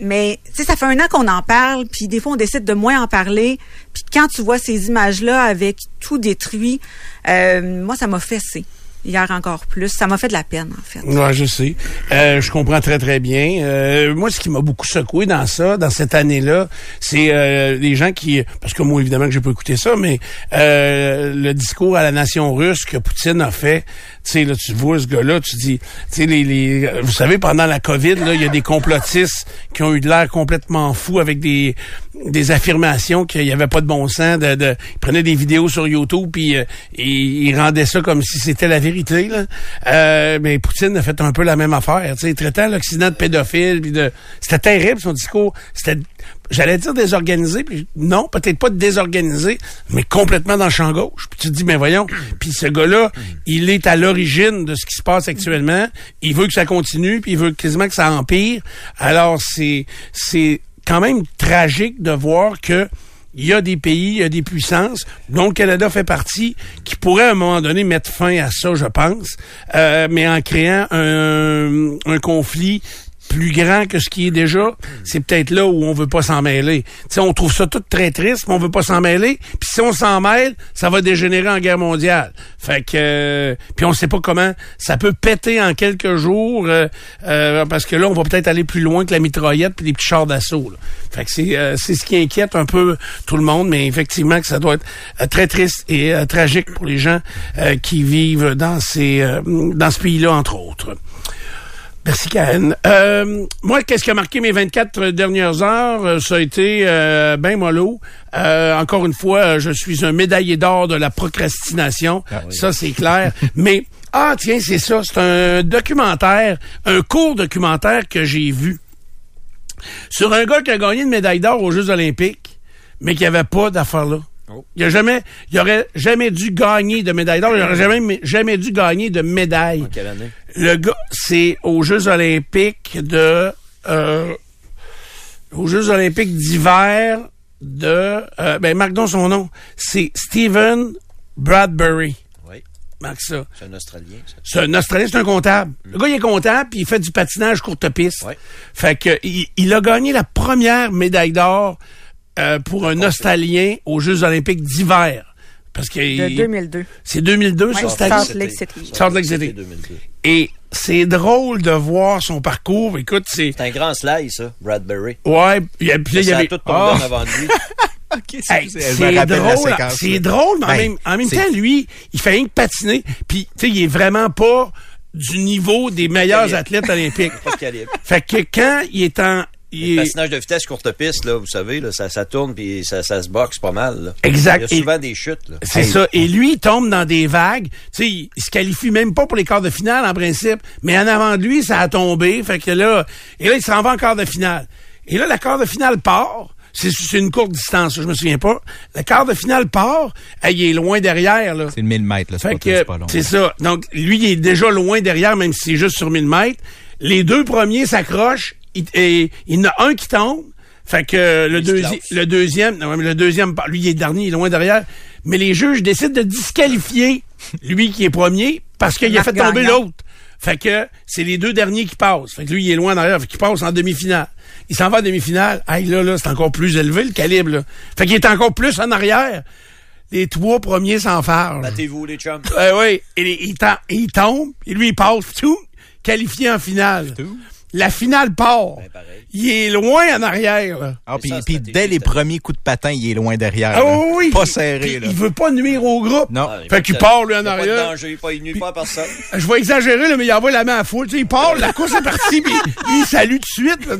Mais tu sais, ça fait un an qu'on en parle, puis des fois on décide de moins en parler. Puis quand tu vois ces images-là avec tout détruit, moi ça m'a fessé hier encore plus. Ça m'a fait de la peine en fait. Ouais, je sais. Euh, je comprends très très bien. Euh, moi, ce qui m'a beaucoup secoué dans ça, dans cette année-là, c'est euh, les gens qui, parce que moi évidemment que j'ai pas écouté ça, mais euh, le discours à la nation russe que Poutine a fait. Tu sais, là, tu vois ce gars-là, tu dis, tu sais, les, les, vous savez, pendant la COVID, là, il y a des complotistes qui ont eu de l'air complètement fous avec des des affirmations qu'il n'y avait pas de bon sens. De, de, ils prenaient des vidéos sur YouTube puis euh, ils, ils rendaient ça comme si c'était la vérité. Là. Euh, mais Poutine a fait un peu la même affaire. Tu sais, traitant l'Occident de pédophile. Puis de... C'était terrible son discours. C'était, j'allais dire désorganisé. Puis non, peut-être pas désorganisé, mais complètement dans le champ gauche. Puis tu te dis, mais voyons. Puis ce gars-là, il est à l'origine de ce qui se passe actuellement. Il veut que ça continue, puis il veut quasiment que ça empire. Alors c'est c'est quand même tragique de voir que il y a des pays, il y a des puissances, dont le Canada fait partie, qui pourraient à un moment donné mettre fin à ça, je pense, euh, mais en créant un, un conflit plus grand que ce qui est déjà, c'est peut-être là où on veut pas s'en mêler. Tu sais, on trouve ça tout très triste, mais on veut pas s'en mêler. Puis si on s'en mêle, ça va dégénérer en guerre mondiale. Fait que, euh, puis on sait pas comment ça peut péter en quelques jours, euh, euh, parce que là, on va peut-être aller plus loin que la mitraillette puis les petits chars d'assaut. Fait que c'est euh, c'est ce qui inquiète un peu tout le monde, mais effectivement que ça doit être euh, très triste et tragique pour les gens qui vivent dans ces dans ce pays-là entre autres. Merci, Karen. Euh, moi, qu'est-ce qui a marqué mes 24 dernières heures? Euh, Ça a été euh, ben mollo. Euh, encore une fois, euh, je suis un médaillé d'or de la procrastination. Ça, c'est clair. Mais, ah, tiens, c'est ça. C'est un documentaire, un court documentaire que j'ai vu sur un gars qui a gagné une médaille d'or aux Jeux olympiques, mais qui avait pas d'affaire là. Il a jamais, il aurait jamais dû gagner de médaille d'or. Il aurait jamais, jamais dû gagner de médaille. Quelle année? Le gars, c'est aux Jeux olympiques de... Euh, aux Jeux olympiques d'hiver de... Euh, ben, marque donc son nom. C'est Stephen Bradbury. Oui. Marque ça. C'est un Australien, ça. C'est un Australien, c'est un comptable. Le gars, il est comptable, puis il fait du patinage courte piste. Fait que il, il a gagné la première médaille d'or euh, pour un Australien aux Jeux olympiques d'hiver. Parce que De il- 2002. c'est 2002, Ouais, ça, c'était Salt Lake City. Salt Lake City. Et c'est drôle de voir son parcours. Écoute, c'est... C'est un grand slide, ça, Bradbury. Ouais, puis puis là, il y avait... tout tombé Ah! en avant lui. Hey, c'est drôle, c'est drôle, mais en Ben, même, en même temps, lui, il fait rien que patiner. Puis, tu sais, il est vraiment pas du niveau des meilleurs athlètes olympiques. Fait que quand il est en... il Le est- patinage de vitesse courte piste, là, vous savez, là, ça, ça tourne puis ça, ça se boxe pas mal. Là. Exact. Il y a souvent Et- des chutes. Là. C'est ça. Et lui, il tombe dans des vagues. Tu sais, il, se qualifie même pas pour les quarts de finale, en principe. Mais en avant de lui, ça a tombé. Fait que là, et là, il s'en va en quart de finale. Et là, la quart de finale part. C'est, c'est une courte distance, je me souviens pas. La quart de finale part. Il est loin derrière, là. C'est le 1000 mètres, là. C'est pas long. c'est ça. Donc, lui, il est déjà loin derrière, même si c'est juste sur 1000 mètres. Les deux premiers s'accrochent. Il- Et il y en a un qui tombe. Fait que le, deuxi- deuxième, non, mais le deuxième, lui, il est dernier, il est loin derrière. Mais les juges décident de disqualifier lui qui est premier parce qu'il a fait tomber l'autre. Fait que c'est les deux derniers qui passent. Fait que lui, il est loin derrière. Fait qu'il passe en demi-finale. Il s'en va en demi-finale. Hey, là, là, c'est encore plus élevé, le calibre, là. Fait qu'il est encore plus en arrière. Les trois premiers s'enfargent. Battez-vous, les chums. Ouais, ouais. Et il, il, tom- il tombe, et lui, il passe, tout, qualifié en finale. La finale part. Ben, il est loin en arrière. Là. Ah, puis, dès les premiers coups de patin, il est loin derrière. Ah là. oui. Pas serré, là. Il veut pas nuire au groupe. Non. Fait qu'il part, lui, en Il y a Pas de arrière. danger, il pas- il nuit pas à personne. Je vais exagérer, là, mais il envoie la main à foule. Tu sais, il part, la course est partie, puis il salue tout de suite. là,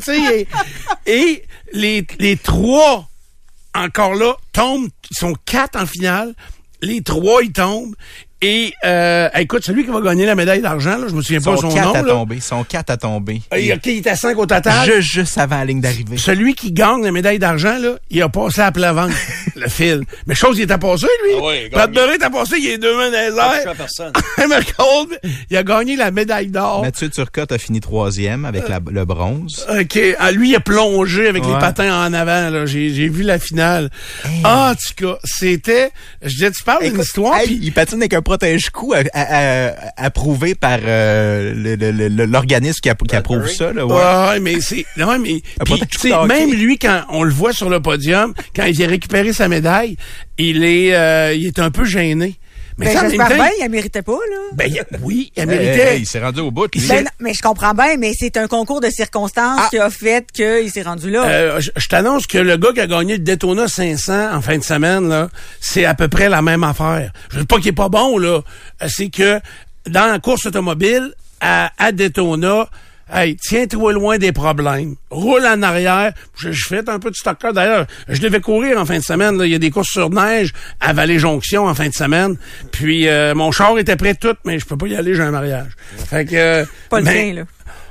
et les, les trois, encore là, tombent. Ils sont quatre en finale. Les trois, ils tombent. Et euh, écoute, celui qui va gagner la médaille d'argent, là, je me souviens pas son quatre nom. à là. tomber. Ils sont quatre à tomber. Ah, il- est à 5 au total. Juste, juste avant la ligne d'arrivée. Celui qui gagne la médaille d'argent, là, il a passé à plat ventre, le fil. Mais chose, il est à passer, lui. Ah ouais, il a Brad gagné. Murray est à passer, il est deux mains dans à personne. Il a gagné la médaille d'or. Mathieu Turcotte a fini troisième avec la- le bronze. OK. Ah, lui, il a plongé avec les patins en avant. là. J'ai, j'ai vu la finale. Ah, en tout cas, c'était... Je disais, tu parles d'une histoire... hey, puis- il patine avec un protège-cou à- à- à- approuvé par euh, l'organisme qui, qui approuve ça. Là, ouais. Ouais, mais c'est. Non, mais. Protège-coup hockey. même lui, quand on le voit sur le podium, quand il vient récupérer sa médaille, il est, euh, il est un peu gêné. Mais Ben, ça, j'espère bien, il la méritait pas, là. ben, il- oui, il méritait. hey, il s'est rendu au bout. lui. Ben, non, mais je comprends bien, mais c'est un concours de circonstances qui a fait qu'il s'est rendu là. Ah. Euh, je je t'annonce que le gars qui a gagné le Daytona 500 en fin de semaine, là, c'est à peu près la même affaire. Je veux pas qu'il est pas bon, là. Euh, C'est que dans la course automobile, à, à Daytona, hey, tiens-toi loin des problèmes. Roule en arrière. Je, je fais un peu de stock car. D'ailleurs, je devais courir en fin de semaine. là. Il y a des courses sur neige à Vallée-Jonction en fin de semaine. Puis euh, mon char était prêt tout, mais je peux pas y aller, j'ai un mariage. Fait que... euh, pas le mais- tien, là.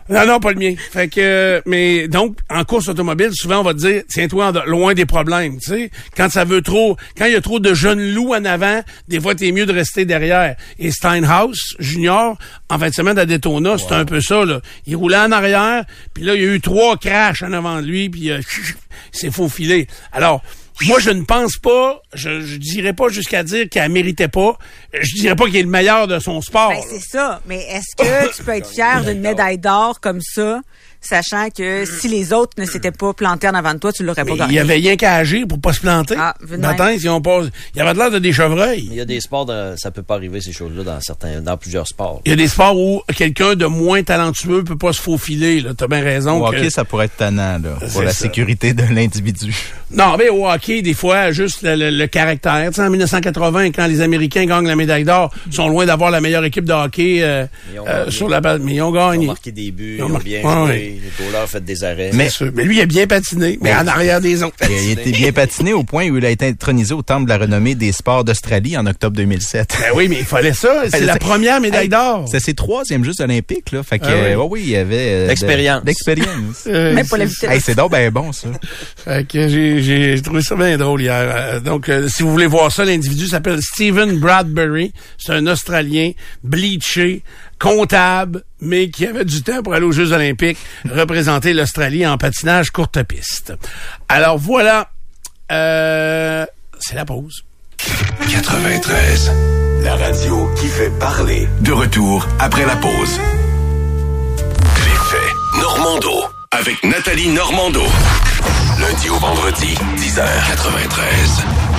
Non, non, pas le mien. Fait que, mais donc, en course automobile, souvent, on va te dire, tiens-toi en- loin des problèmes, tu sais. Quand ça veut trop, quand il y a trop de jeunes loups en avant, des fois, t'es mieux de rester derrière. Et Steinhaus, junior, en fin de semaine à Daytona, c'était un peu ça, là. Il roulait en arrière, puis là, il y a eu trois crashs en avant de lui, puis euh, il s'est faufilé. Alors, moi, je ne pense pas, je, je dirais pas jusqu'à dire qu'elle méritait pas. Je dirais pas qu'il est le meilleur de son sport. Ben, c'est ça. Mais est-ce que tu peux être fier d'une médaille d'or comme ça, sachant que si les autres ne s'étaient pas plantés en avant de toi, tu l'aurais pas gagné? il y avait rien qu'à agir pour pas se planter. Ah, Matin, si on passe, il y avait de l'air de des chevreuils. Il y a des sports, de- ça peut pas arriver, ces choses-là, dans certains, dans plusieurs sports. Il y a des sports où quelqu'un de moins talentueux peut pas se faufiler. Là, t'as bien raison. Au que- hockey, ça pourrait être tannant là, pour la ça. sécurité de l'individu. Non, mais au hockey, des fois, juste le, le- le caractère. Tu sais, en 1980, quand les Américains gagnent la médaille d'or, ils sont loin d'avoir la meilleure équipe de hockey euh, euh, gagné. sur la balle. Mais ils ont Ils ont gagné. marqué des buts, Ils ils ont bien ouais, joué, ouais. Les goalers ont fait des arrêts. Mais, mais lui, il a bien patiné, mais en arrière des autres. Il a, été bien patiné au point où il a été intronisé au Temple de la renommée des sports d'Australie en octobre 2007. Ben oui, mais il fallait ça. C'est la première médaille d'or. C'est ses troisièmes Jeux olympiques, là. Fait que, Ah oui. euh, ouais, oui, il y avait... euh, L'expérience. L'expérience. Euh, Même pas la c'est- vitesse. Hey, c'est donc ben bon, ça. Fait que j'ai, j'ai trouvé ça bien drôle hier. Euh, donc, euh, si vous voulez voir ça, l'individu s'appelle Stephen Bradbury. C'est un Australien, bleaché, comptable, mais qui avait du temps pour aller aux Jeux olympiques, représenter l'Australie en patinage courte piste. Alors voilà, euh, c'est la pause. 93. La radio qui fait parler. De retour après la pause. Les faits. Normando. Avec Nathalie Normando. Lundi au vendredi, 10h93.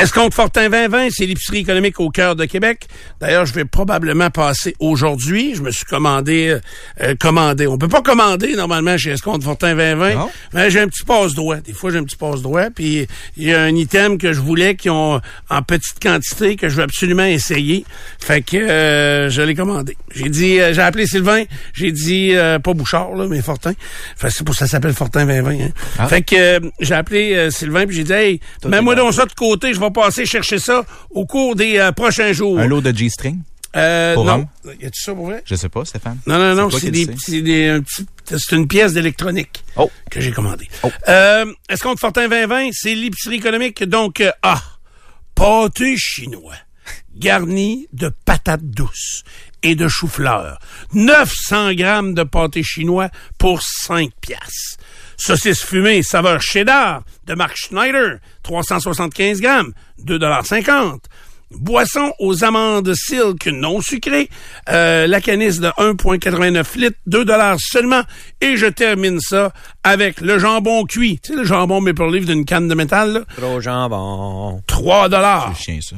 Escompte Fortin 2020, c'est l'épicerie économique au cœur de Québec. D'ailleurs, je vais probablement passer aujourd'hui. Je me suis commandé, euh, euh, commandé. On peut pas commander normalement chez Escompte Fortin 2020. Non. Mais j'ai un petit passe-droit. Des fois, j'ai un petit passe-droit. Puis il y a un item que je voulais qui ont en petite quantité que je veux absolument essayer. Fait que euh, je l'ai commandé. J'ai dit, euh, j'ai appelé Sylvain. J'ai dit euh, pas Bouchard là, mais Fortin. Fait que c'est pour ça que ça s'appelle Fortin 2020. Hein. Ah. Fait que euh, j'ai appelé Sylvain puis j'ai dit, hey, mets-moi donc ça de côté. Je vais passer chercher ça au cours des euh, prochains jours. Un lot de G-string? Euh, Pour non. homme? Y a-tu ça pour vrai? Je sais pas, Stéphane. Non, non, non, c'est des, le sais. petits- des, un petit- c'est une pièce d'électronique Oh. que j'ai commandée. Euh, Est-ce qu'on Fortin 2020, c'est l'épicerie économique, donc, euh, ah, pâté chinois, garni de patates douces et de chou-fleur. 900 grammes de pâté chinois pour 5 piastres. Saucisse fumée saveur cheddar de Mark Schneider, 375 grammes, 2,50 Boisson aux amandes silk non sucrées, euh, la canisse de 1,89 litres, 2 dollars seulement. Et je termine ça avec le jambon cuit. Tu sais, le jambon Maple Leaf d'une canne de métal, là, Trop jambon. 3 dollars. C'est chien, ça.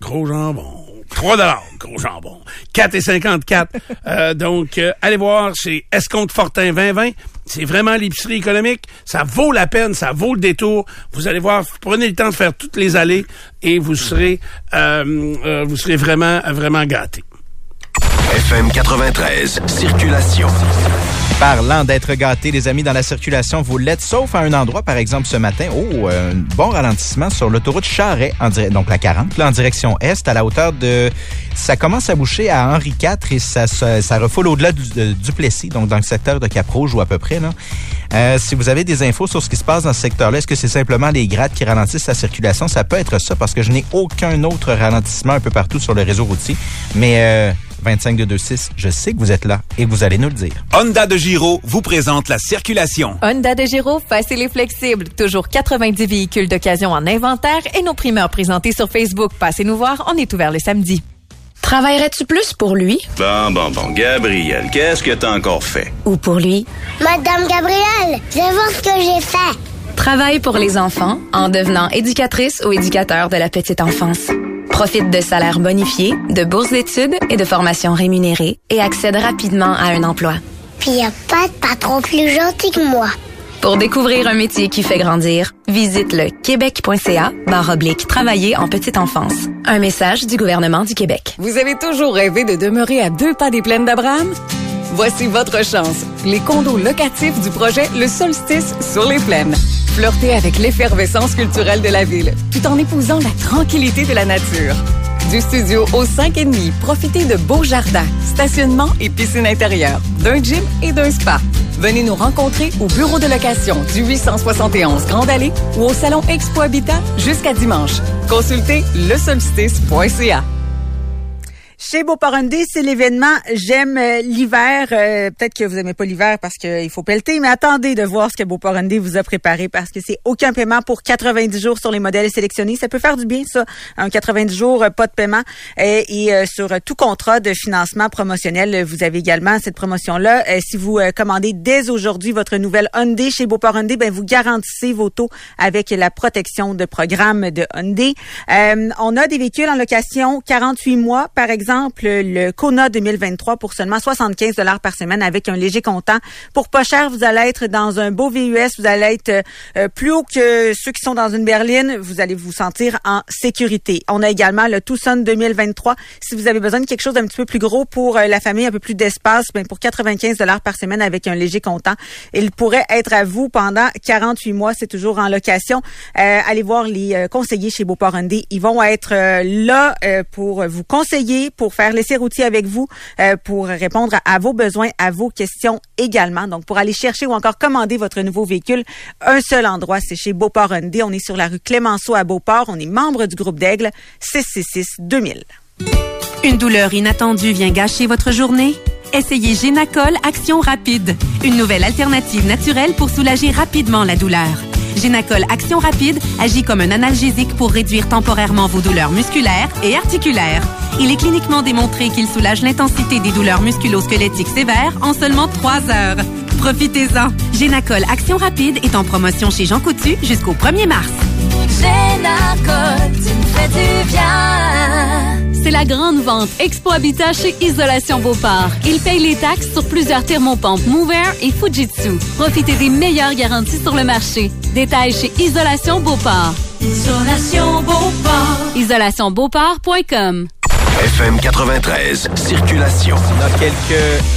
gros jambon. 3 dollars, gros jambon. 4,54. euh, donc, euh, allez voir, c'est Escompte Fortin 2020. C'est vraiment l'épicerie économique. Ça vaut la peine, ça vaut le détour. Vous allez voir, prenez le temps de faire toutes les allées et vous serez, euh, euh, vous serez vraiment, vraiment gâtés. FM 93, circulation. Parlant d'être gâtés, les amis, dans la circulation, vous l'êtes, sauf à un endroit, par exemple, ce matin. Oh, un bon ralentissement sur l'autoroute Charret, donc la 40, là, en direction est, à la hauteur de... Ça commence à boucher à Henri IV et ça, ça, refoule au-delà du, de Duplessis, donc dans le secteur de Cap-Rouge ou à peu près. Là. Euh, si vous avez des infos sur ce qui se passe dans ce secteur-là, est-ce que c'est simplement les grattes qui ralentissent la circulation? Ça peut être ça, parce que je n'ai aucun autre ralentissement un peu partout sur le réseau routier. Mais... Euh, 25 de 26, je sais que vous êtes là et vous allez nous le dire. Honda de Giro vous présente la circulation. Honda de Giro, facile et flexible. Toujours 90 véhicules d'occasion en inventaire et nos primeurs présentés sur Facebook. Passez nous voir, on est ouvert le samedi. Travaillerais-tu plus pour lui? Bon, bon, bon. Gabriel, qu'est-ce que t'as encore fait? ou pour lui? Madame Gabrielle, viens voir ce que j'ai fait. Travaille pour les enfants en devenant éducatrice ou éducateur de la petite enfance. Profite de salaires bonifiés, de bourses d'études et de formations rémunérées et accède rapidement à un emploi. Puis y a pas de patron plus gentil que moi. Pour découvrir un métier qui fait grandir, visite le québec.ca barre oblique travailler en petite enfance. Un message du gouvernement du Québec. Vous avez toujours rêvé de demeurer à deux pas des plaines d'Abraham? Voici votre chance. Les condos locatifs du projet Le Solstice sur les plaines. Flirtez avec l'effervescence culturelle de la ville, tout en épousant la tranquillité de la nature. Du studio au 5,5, profitez de beaux jardins, stationnement et piscine intérieure, d'un gym et d'un spa. Venez nous rencontrer au bureau de location du 871 Grande Allée ou au salon Expo Habitat jusqu'à dimanche. Consultez lesolstice.ca. Chez Beauporundé, c'est l'événement J'aime euh, l'hiver. Euh, Peut-être que vous aimez pas l'hiver parce qu'il faut pelleter, mais attendez de voir ce que Beauporundé vous a préparé parce que c'est aucun paiement pour 90 jours sur les modèles sélectionnés. Ça peut faire du bien, ça. Un 90 jours, euh, pas de paiement. Euh, et euh, sur euh, tout contrat de financement promotionnel, euh, vous avez également cette promotion-là. Euh, si vous euh, commandez dès aujourd'hui votre nouvelle Hyundai chez Beauporundé, ben vous garantissez vos taux avec la protection de programme de Hyundai. Euh, on a des véhicules en location 48 mois, par exemple le Kona 2023 pour seulement 75 dollars par semaine avec un léger comptant. Pour pas cher, vous allez être dans un beau VUS, vous allez être euh, plus haut que ceux qui sont dans une berline, vous allez vous sentir en sécurité. On a également le Tucson 2023 si vous avez besoin de quelque chose d'un petit peu plus gros pour euh, la famille, un peu plus d'espace, ben pour 95 dollars par semaine avec un léger comptant, il pourrait être à vous pendant 48 mois, c'est toujours en location. Euh, allez voir les conseillers chez Beauport Hyundai, ils vont être là pour vous conseiller, faire l'essai routier avec vous, euh, pour répondre à, à vos besoins, à vos questions également. Donc, pour aller chercher ou encore commander votre nouveau véhicule, un seul endroit, c'est chez Beauport Hyundai. On est sur la rue Clémenceau à Beauport. On est membre du groupe d'Aigle 666-2000. Une douleur inattendue vient gâcher votre journée? Essayez Génacol Action Rapide, une nouvelle alternative naturelle pour soulager rapidement la douleur. Génacol Action Rapide agit comme un analgésique pour réduire temporairement vos douleurs musculaires et articulaires. Il est cliniquement démontré qu'il soulage l'intensité des douleurs musculo-squelettiques sévères en seulement 3 heures. Profitez-en. Génacol Action Rapide est en promotion chez Jean Coutu jusqu'au 1er mars. Génacol, tu me fais du bien. C'est la grande vente Expo Habitat chez Isolation Beauport. Ils payent les taxes sur plusieurs thermopompes Mover et Fujitsu. Profitez des meilleures garanties sur le marché. Détails chez Isolation Beauport. Isolation Beauport. IsolationBeauport.com FM 93, circulation.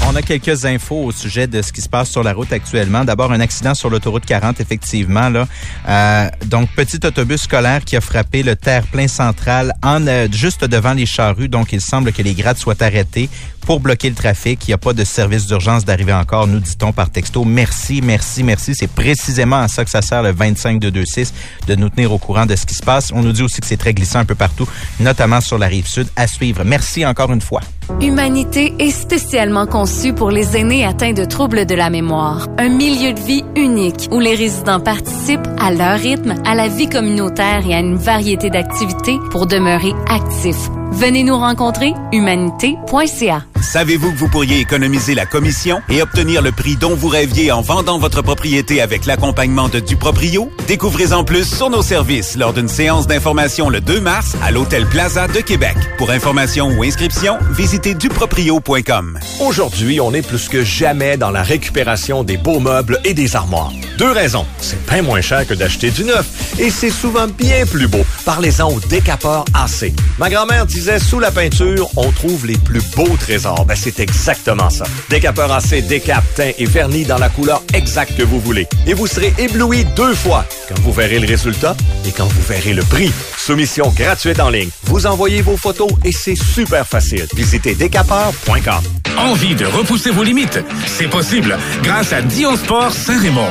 On a quelques, infos au sujet de ce qui se passe sur la route actuellement. D'abord, un accident sur l'autoroute 40, effectivement. Là. Euh, donc, petit autobus scolaire qui a frappé le terre-plein central en euh, juste devant les charrues. Donc, il semble que les grades soient arrêtés pour bloquer le trafic. Il n'y a pas de service d'urgence d'arriver encore, nous dit-on par texto. Merci, merci, merci. C'est précisément à ça que ça sert le 25 de 26 de nous tenir au courant de ce qui se passe. On nous dit aussi que c'est très glissant un peu partout, notamment sur la rive sud. À suivre. Merci encore une fois. Humanité est spécialement conçue pour les aînés atteints de troubles de la mémoire. Un milieu de vie unique où les résidents participent à leur rythme à la vie communautaire et à une variété d'activités pour demeurer actifs. Venez nous rencontrer, humanité.ca. Savez-vous que vous pourriez économiser la commission et obtenir le prix dont vous rêviez en vendant votre propriété avec l'accompagnement de Duproprio? Découvrez-en plus sur nos services lors d'une séance d'information le 2 mars à l'Hôtel Plaza de Québec. Pour information ou inscription, visitez duproprio.com. Aujourd'hui, on est plus que jamais dans la récupération des beaux meubles et des armoires. Deux raisons. C'est bien moins cher que d'acheter du neuf et c'est souvent bien plus beau. Parlez-en au décapeur AC. Ma grand-mère disait sous la peinture, on trouve les plus beaux trésors. Ben, c'est exactement ça. Décapeur AC décape, teint et vernis dans la couleur exacte que vous voulez. Et vous serez ébloui deux fois quand vous verrez le résultat et quand vous verrez le prix. Soumission gratuite en ligne. Vous envoyez vos photos et c'est super facile. Visitez décapeur.com. Envie de repousser vos limites? C'est possible grâce à Dion Sport Saint-Raymond.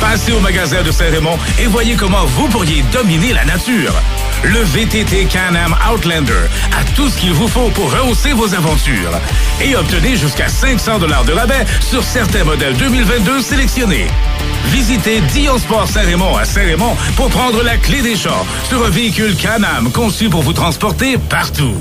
Passez au magasin de Saint-Raymond et voyez comment vous pourriez dominer la nature. Le VTT Can-Am Outlander a tout ce qu'il vous faut pour rehausser vos aventures. Et obtenez jusqu'à 500 dollars de rabais sur certains modèles 2022 sélectionnés. Visitez Dion Sport Saint-Raymond à Saint-Raymond pour prendre la clé des champs sur un véhicule Can-Am conçu pour vous transporter partout.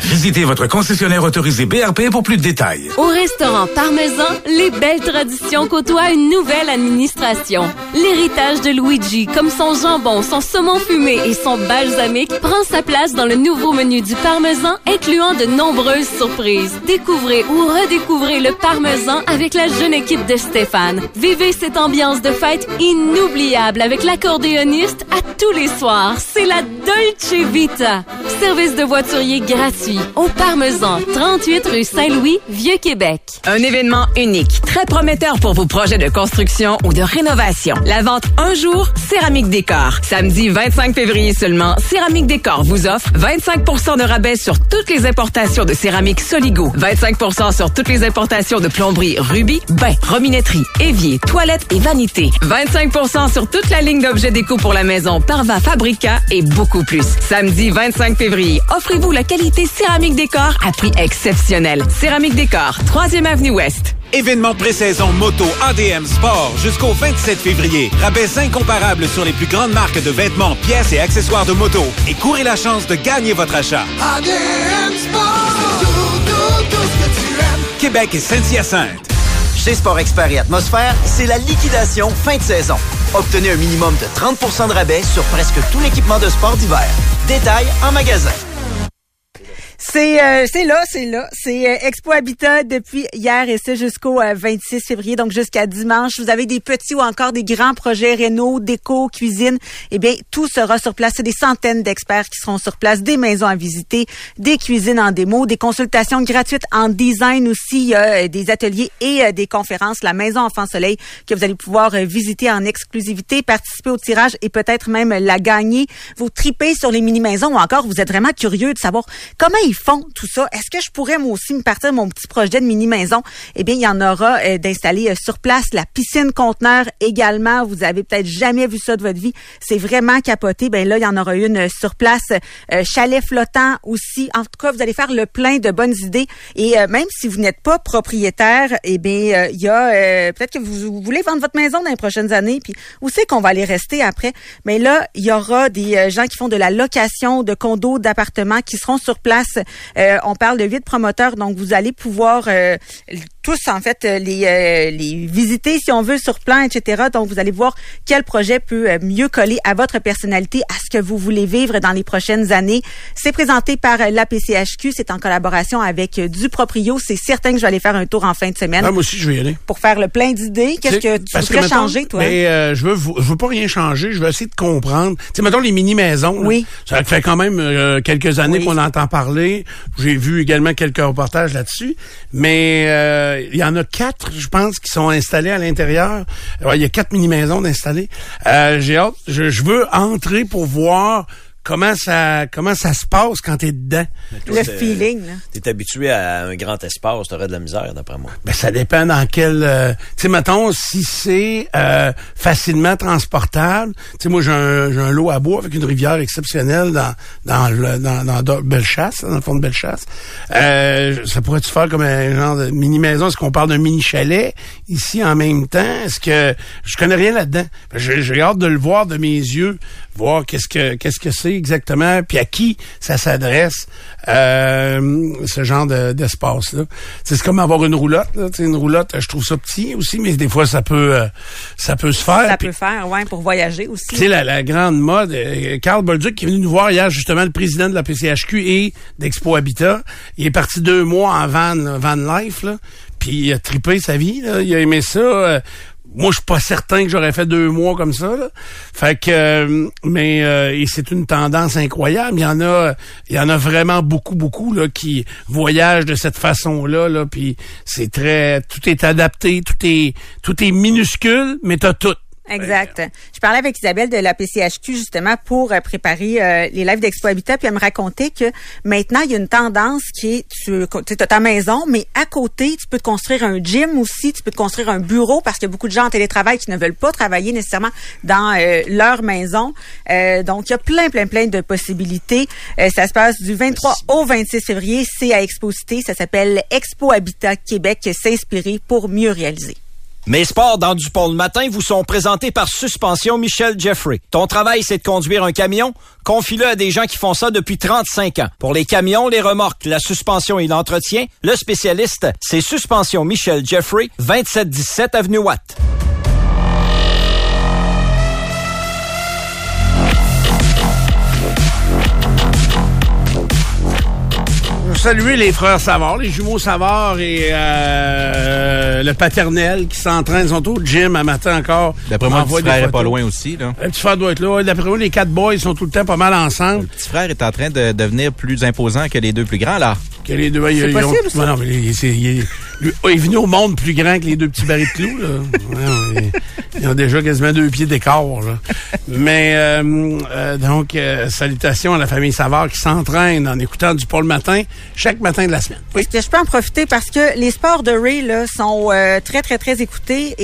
Visitez votre concessionnaire autorisé BRP pour plus de détails. Au restaurant Parmesan, les belles traditions côtoient une nouvelle administration. L'héritage de Luigi, comme son jambon, son saumon fumé et son balsamique, prend sa place dans le nouveau menu du Parmesan, incluant de nombreuses surprises. Découvrez ou redécouvrez le Parmesan avec la jeune équipe de Stéphane. Vivez cette ambiance de fête inoubliable avec l'accordéoniste à tous les soirs. C'est la Dolce Vita. Service de voiturier gratuit au Parmesan, 38 rue Saint-Louis, Vieux-Québec. Un événement unique, très prometteur pour vos projets de construction ou de rénovation. La vente un jour, Céramique Décor. Samedi 25 février seulement, Céramique Décor vous offre 25% de rabais sur toutes les importations de céramique Soligo, 25% sur toutes les importations de plomberie Ruby, bain, robinetterie, évier, toilettes et vanité, 25% sur toute la ligne d'objets déco pour la maison Parva Fabrica et beaucoup plus. Samedi 25 février, offrez-vous la qualité Céramique Décor à prix exceptionnel. Céramique Décor, 3e Avenue Ouest. Événement pré-saison moto ADM Sport jusqu'au 27 février. Rabais incomparables sur les plus grandes marques de vêtements, pièces et accessoires de moto. Et courez la chance de gagner votre achat. ADM Sport, tout, tout, tout ce que tu aimes. Québec et Saint-Hyacinthe. Chez Sport Expert et Atmosphère, c'est la liquidation fin de saison. Obtenez un minimum de 30% de rabais sur presque tout l'équipement de sport d'hiver. Détails en magasin. C'est euh, c'est là, c'est là. C'est euh, Expo Habitat depuis hier et c'est jusqu'au euh, 26 février, donc jusqu'à dimanche. Vous avez des petits ou encore des grands projets réno, déco, cuisine. Eh bien, tout sera sur place. C'est des centaines d'experts qui seront sur place, des maisons à visiter, des cuisines en démo, des consultations gratuites en design aussi. Euh, des ateliers et euh, des conférences. La Maison Enfant Soleil que vous allez pouvoir euh, visiter en exclusivité, participer au tirage et peut-être même la gagner. Vous tripez sur les mini-maisons ou encore vous êtes vraiment curieux de savoir comment ils font tout ça? Est-ce que je pourrais moi aussi me partir de mon petit projet de mini-maison? Eh bien, il y en aura euh, d'installer euh, sur place la piscine conteneur également. Vous avez peut-être jamais vu ça de votre vie. C'est vraiment capoté. Ben là, il y en aura une euh, sur place. Euh, chalet flottant aussi. En tout cas, vous allez faire le plein de bonnes idées. Et euh, même si vous n'êtes pas propriétaire, eh bien, il y a peut-être que vous, voulez vendre votre maison dans les prochaines années. Puis où c'est qu'on va aller rester après? Mais là, il y aura des gens qui font de la location de condos, d'appartements qui seront sur place. Euh, on parle de huit promoteurs, donc vous allez pouvoir euh, tous en fait euh, les, euh, les visiter si on veut sur plan, etc. Donc vous allez voir quel projet peut euh, mieux coller à votre personnalité, à ce que vous voulez vivre dans les prochaines années. C'est présenté par euh, la PCHQ, c'est en collaboration avec du Proprio. C'est certain que je vais aller faire un tour en fin de semaine Ah, moi aussi, je vais y aller. pour faire le plein d'idées. Qu'est-ce que tu voudrais mettons, changer, toi? Mais euh, je veux, je veux pas rien changer. Je veux essayer de comprendre. Tu sais, mettons les mini maisons. là. Oui. Ça fait quand même euh, quelques années Oui. qu'on entend parler. J'ai vu également quelques reportages là-dessus. Mais euh, il y en a quatre, je pense, qui sont installés à l'intérieur. Ouais, il y a quatre mini maisons d'installer. Euh, J'ai hâte. Je veux entrer pour voir comment ça comment ça se passe quand t'es dedans? Le feeling, là. T'es habitué à un grand espace, t'aurais de la misère, d'après moi. Ben, ça dépend dans quel... euh, tu sais, mettons, si c'est euh, facilement transportable, tu sais, moi, j'ai un, j'ai un lot à bois avec une rivière exceptionnelle dans dans le, dans, dans, dans Bellechasse, dans le fond de Bellechasse. Euh, ça pourrait-tu faire comme un genre de mini-maison? Est-ce qu'on parle d'un mini-chalet ici en même temps? Est-ce que... Je connais rien là-dedans. J'ai j'ai hâte de le voir de mes yeux, voir qu'est-ce que qu'est-ce que c'est exactement, puis à qui ça s'adresse, euh, ce genre de- d'espace-là. c'est comme avoir une roulotte. Là. Une roulotte, je trouve ça petit aussi, mais des fois, ça peut euh, ça peut se faire. Ça peut faire, ouais, pour voyager aussi. tu sais, la, la grande mode, euh, Carl Bolduc qui est venu nous voir hier, justement, le président de la PCHQ et d'Expo Habitat. Il est parti deux mois en van, van life, là. Puis il a trippé sa vie, là. Il a aimé ça. Euh, moi, je suis pas certain que j'aurais fait deux mois comme ça. Là. Fait que, euh, mais euh, c'est une tendance incroyable. Il y en a, il y en a vraiment beaucoup, beaucoup là qui voyagent de cette façon-là. Là, puis c'est très, tout est adapté, tout est, tout est minuscule, mais t'as tout. Exact. Je parlais avec Isabelle de la PCHQ justement pour euh, préparer euh, les lives d'Expo Habitat, puis elle me racontait que maintenant il y a une tendance qui est tu as ta maison, mais à côté tu peux te construire un gym aussi, tu peux te construire un bureau parce qu'il y a beaucoup de gens en télétravail qui ne veulent pas travailler nécessairement dans euh, leur maison. Euh, donc il y a plein plein plein de possibilités. Euh, ça se passe du 23 au 26 février, c'est à Expo Cité, ça s'appelle Expo Habitat Québec, s'inspirer pour mieux réaliser. Mes sports dans Dupont le matin vous sont présentés par Suspension Michel Jeffrey. Ton travail, c'est de conduire un camion? Confie-le à des gens qui font ça depuis 35 ans. Pour les camions, les remorques, la suspension et l'entretien, le spécialiste, c'est Suspension Michel Jeffrey, 2717 Avenue Watt. Saluer les frères Savard, les jumeaux Savard et euh, le paternel qui s'entraînent, ils sont au gym à matin encore. D'après moi, le petit frère est pas loin aussi. Là. Le petit frère doit être là. D'après moi, les quatre boys sont tout le temps pas mal ensemble. Le petit frère est en train de devenir plus imposant que les deux plus grands, là. Que les deux, ils- C'est ils possible, ont- ça? Ouais, non, mais il, c'est- il est- lui- oh, il est venu au monde plus grand que les deux petits barils de clous. Là. Ouais, non, ils, ils ont déjà quasiment deux pieds d'écart. là. Mais euh, euh, donc, euh, salutations à la famille Savard qui s'entraîne en écoutant du Paul matin chaque matin de la semaine. Que je peux en profiter parce que les sports de Ray là, sont euh, très, très, très écoutés.